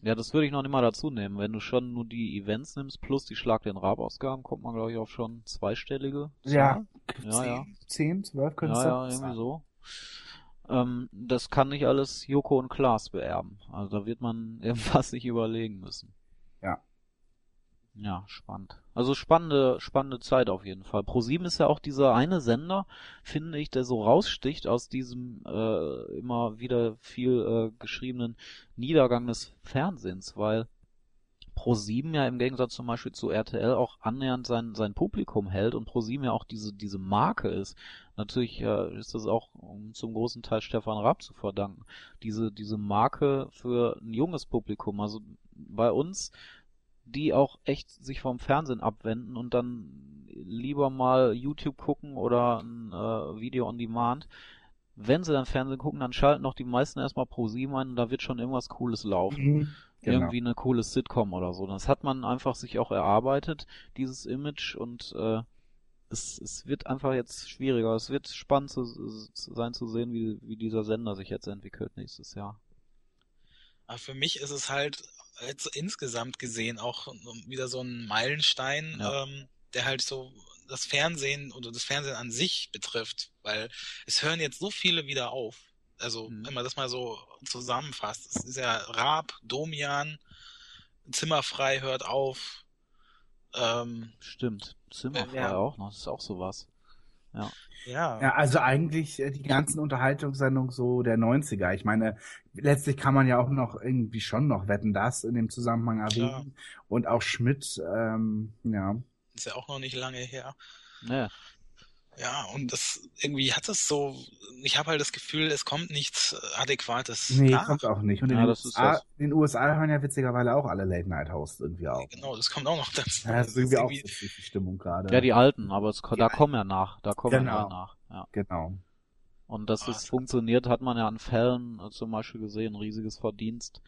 Ja. das würde ich noch nicht mal dazu nehmen. Wenn du schon nur die Events nimmst plus die Schlag den Raab-Ausgaben, kommt man, glaube ich, auf schon zweistellige Ja, Ja, zehn, ja. zehn, zwölf könnte es Ja, ja, sein. irgendwie so. Ähm, das kann nicht alles Joko und Klaas beerben. Also da wird man irgendwas sich überlegen müssen. Ja. Ja, spannend. Also spannende, spannende Zeit auf jeden Fall. ProSieben ist ja auch dieser eine Sender, finde ich, der so raussticht aus diesem äh, immer wieder viel äh, geschriebenen Niedergang des Fernsehens, weil ProSieben ja im Gegensatz zum Beispiel zu RTL auch annähernd sein, sein Publikum hält und ProSieben ja auch diese, diese Marke ist. Natürlich äh, ist das auch um, zum großen Teil Stefan Raab zu verdanken. Diese, diese Marke für ein junges Publikum. Also bei uns, die auch echt sich vom Fernsehen abwenden und dann lieber mal YouTube gucken oder ein äh, Video on Demand. Wenn sie dann Fernsehen gucken, dann schalten doch die meisten erstmal ProSieben ein und da wird schon irgendwas Cooles laufen Mhm. Genau. irgendwie eine coole Sitcom oder so. Das hat man einfach sich auch erarbeitet, dieses Image und äh, es, es wird einfach jetzt schwieriger. Es wird spannend zu, zu sein zu sehen, wie, wie dieser Sender sich jetzt entwickelt nächstes Jahr. Aber für mich ist es halt jetzt insgesamt gesehen auch wieder so ein Meilenstein, Ja. ähm, der halt so das Fernsehen oder das Fernsehen an sich betrifft, weil es hören jetzt so viele wieder auf. Also, Mhm. wenn man das mal so zusammenfasst, es ist ja Raab, Domian, Zimmerfrei hört auf, ähm, Stimmt. Zimmerfrei Ja. auch noch, das ist auch sowas. Ja, Ja, also eigentlich äh, die ganzen Unterhaltungssendungen so der 90er. Ich meine, letztlich kann man ja auch noch irgendwie schon noch Wetten, das in dem Zusammenhang erwähnen. Und auch Schmidt, ähm, ja. ist ja auch noch nicht lange her. Ja, Ja, und das irgendwie hat es so, ich habe halt das Gefühl, es kommt nichts äh, Adäquates Nee, nach. kommt auch nicht. Und in, Ja, den das ist USA, das. in den USA hören ja witzigerweise auch alle Late-Night-Hosts irgendwie auf. Genau, das kommt auch noch dazu. Ja, das ist irgendwie auch irgendwie- so die Stimmung gerade. ja die alten, aber es, da Ja. kommen ja nach. Da kommen Genau. ja nach. Ja. Genau. Und dass Ah, es das- funktioniert, hat man ja an Fällen äh, zum Beispiel gesehen, riesiges Verdienst,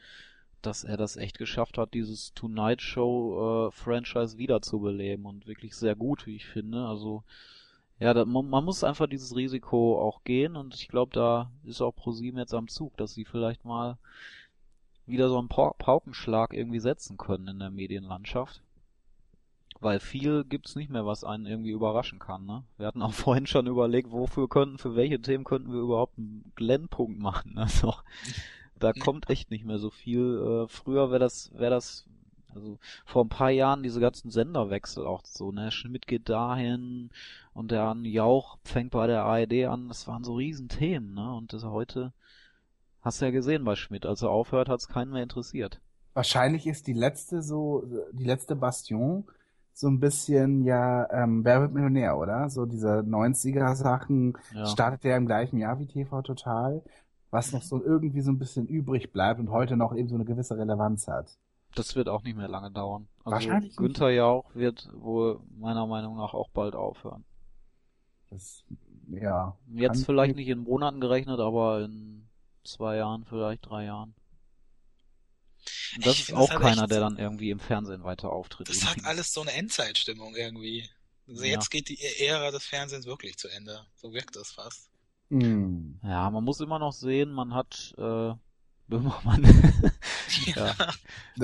dass er das echt geschafft hat, dieses Tonight Show äh, Franchise wiederzubeleben und wirklich sehr gut, wie ich finde. Also ja, da, man, man muss einfach dieses Risiko auch gehen und ich glaube, da ist auch ProSieben jetzt am Zug, dass sie vielleicht mal wieder so einen Pau Paukenschlag irgendwie setzen können in der Medienlandschaft. Weil viel gibt's nicht mehr, was einen irgendwie überraschen kann, ne? Wir hatten auch vorhin schon überlegt, wofür könnten, für welche Themen könnten wir überhaupt einen Glenn-Punkt machen. Also, da kommt echt nicht mehr so viel. Äh, früher wäre das, wäre das, Also vor ein paar Jahren diese ganzen Senderwechsel auch so, ne? Schmidt geht dahin und der Jauch fängt bei der ARD an. Das waren so Riesenthemen, ne? Und das heute hast du ja gesehen bei Schmidt. Als er aufhört, hat es keinen mehr interessiert. Wahrscheinlich ist die letzte so, die letzte Bastion so ein bisschen ja, ähm, Wer wird Millionär, oder? So diese 90er Sachen Ja. startet der im gleichen Jahr wie TV Total, was noch so irgendwie so ein bisschen übrig bleibt und heute noch eben so eine gewisse Relevanz hat. Das wird auch nicht mehr lange dauern. Also Wahrscheinlich nicht. Günther Jauch wird wohl meiner Meinung nach auch bald aufhören. Das, ja. Jetzt vielleicht nicht in Monaten gerechnet, aber in zwei Jahren, vielleicht drei Jahren. Und das Ich ist das auch hat keiner, der dann irgendwie im Fernsehen weiter auftritt. Das hat alles so eine Endzeitstimmung irgendwie. Also Ja. jetzt geht die Ära des Fernsehens wirklich zu Ende. So wirkt es fast. Hm. Ja, man muss immer noch sehen, man hat äh, Böhmermann. ja.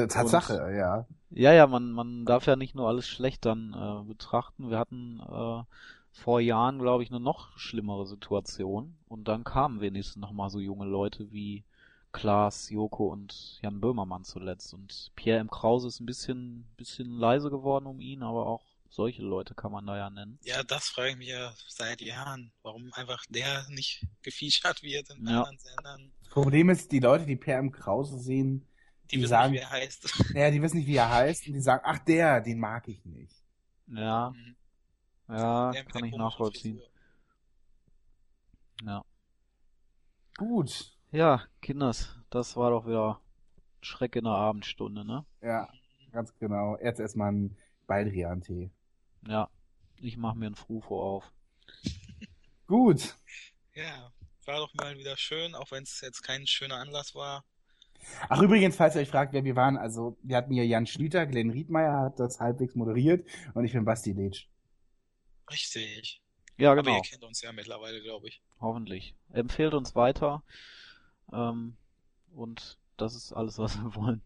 Tatsache, ja. ja, ja, man, man darf ja nicht nur alles schlecht dann äh, betrachten. Wir hatten äh, vor Jahren, glaube ich, eine noch schlimmere Situation. Und dann kamen wenigstens noch mal so junge Leute wie Klaas, Joko und Jan Böhmermann zuletzt. Und Pierre M. Krause ist ein bisschen, bisschen leise geworden um ihn, aber auch solche Leute kann man da ja nennen. Ja, das frage ich mich ja seit Jahren, warum einfach der nicht gefeatured wird in Ja. anderen Sendern. Problem ist, die Leute, die Per M. Krause sehen, Die, Die wissen sagen- nicht, wie er heißt. ja, die wissen nicht, wie er heißt und die sagen, ach der, den mag ich nicht. Ja, Mhm. ja, Der kann ich nachvollziehen. Frisur. Ja. Gut. Ja, Kinders, das war doch wieder Schreck in der Abendstunde, ne? Ja, ganz genau. Jetzt erstmal ein Baldrian-Tee. Ja, ich mach mir ein Frufo auf. Gut. Ja, war doch mal wieder schön, auch wenn es jetzt kein schöner Anlass war. Ach, übrigens, falls ihr euch fragt, wer wir waren, also, wir hatten hier Jan Schlüter, Glenn Riedmeier hat das halbwegs moderiert und ich bin Basti Letsch. Richtig. Ja, Aber genau. ihr kennt uns ja mittlerweile, glaube ich. Hoffentlich. Empfehlt uns weiter. Ähm, und das ist alles, was wir wollen.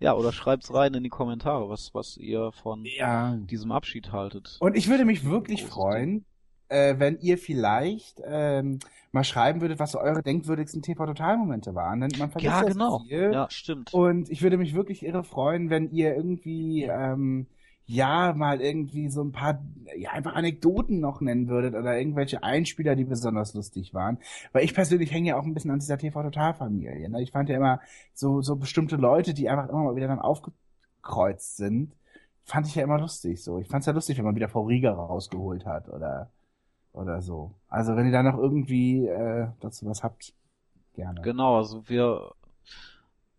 Ja, oder schreibt's rein in die Kommentare, was, was ihr von Ja. diesem Abschied haltet. Und ich würde mich wirklich freuen, äh, wenn ihr vielleicht ähm, mal schreiben würdet, was so eure denkwürdigsten TV-Total-Momente waren. Denn man vergisst ja, das genau. viel. Ja, stimmt. Und ich würde mich wirklich irre freuen, wenn ihr irgendwie, ähm, ja, mal irgendwie so ein paar, ja, einfach Anekdoten noch nennen würdet oder irgendwelche Einspieler, die besonders lustig waren. Weil ich persönlich hänge ja auch ein bisschen an dieser TV-Total-Familie. Ne? Ich fand ja immer so, so bestimmte Leute, die einfach immer mal wieder dann aufgekreuzt sind, fand ich ja immer lustig. So, ich fand's ja lustig, wenn man wieder Frau Rieger rausgeholt hat oder, oder so. Also, wenn ihr da noch irgendwie, äh, dazu was habt, gerne. Genau, also wir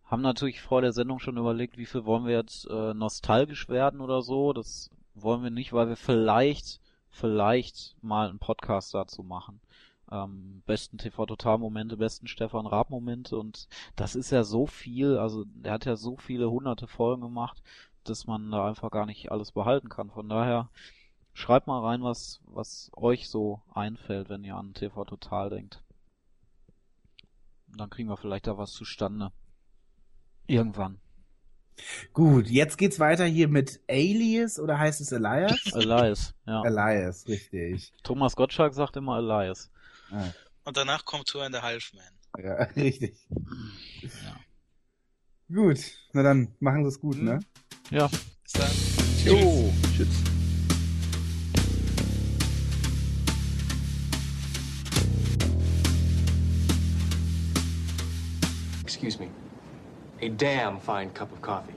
haben natürlich vor der Sendung schon überlegt, wie viel wollen wir jetzt äh, nostalgisch werden oder so. Das wollen wir nicht, weil wir vielleicht, vielleicht mal einen Podcast dazu machen. Ähm, besten TV-Total-Momente, besten Stefan Raab-Momente und das ist ja so viel, also der hat ja so viele hunderte Folgen gemacht, dass man da einfach gar nicht alles behalten kann. Von daher schreibt mal rein, was, was euch so einfällt, wenn ihr an TV Total denkt. Und Dann kriegen wir vielleicht da was zustande. Irgendwann. Gut, jetzt geht's weiter hier mit Alias oder heißt es Elias? Elias, ja. Elias, richtig. Thomas Gottschalk sagt immer Elias. Ah, Und danach kommt Tour and the Halfman. ja, richtig. Ja. Gut, na dann machen Sie es gut, Mhm. ne? Ja. Bis dann. Jo. Tschüss. Excuse me. A damn fine cup of coffee.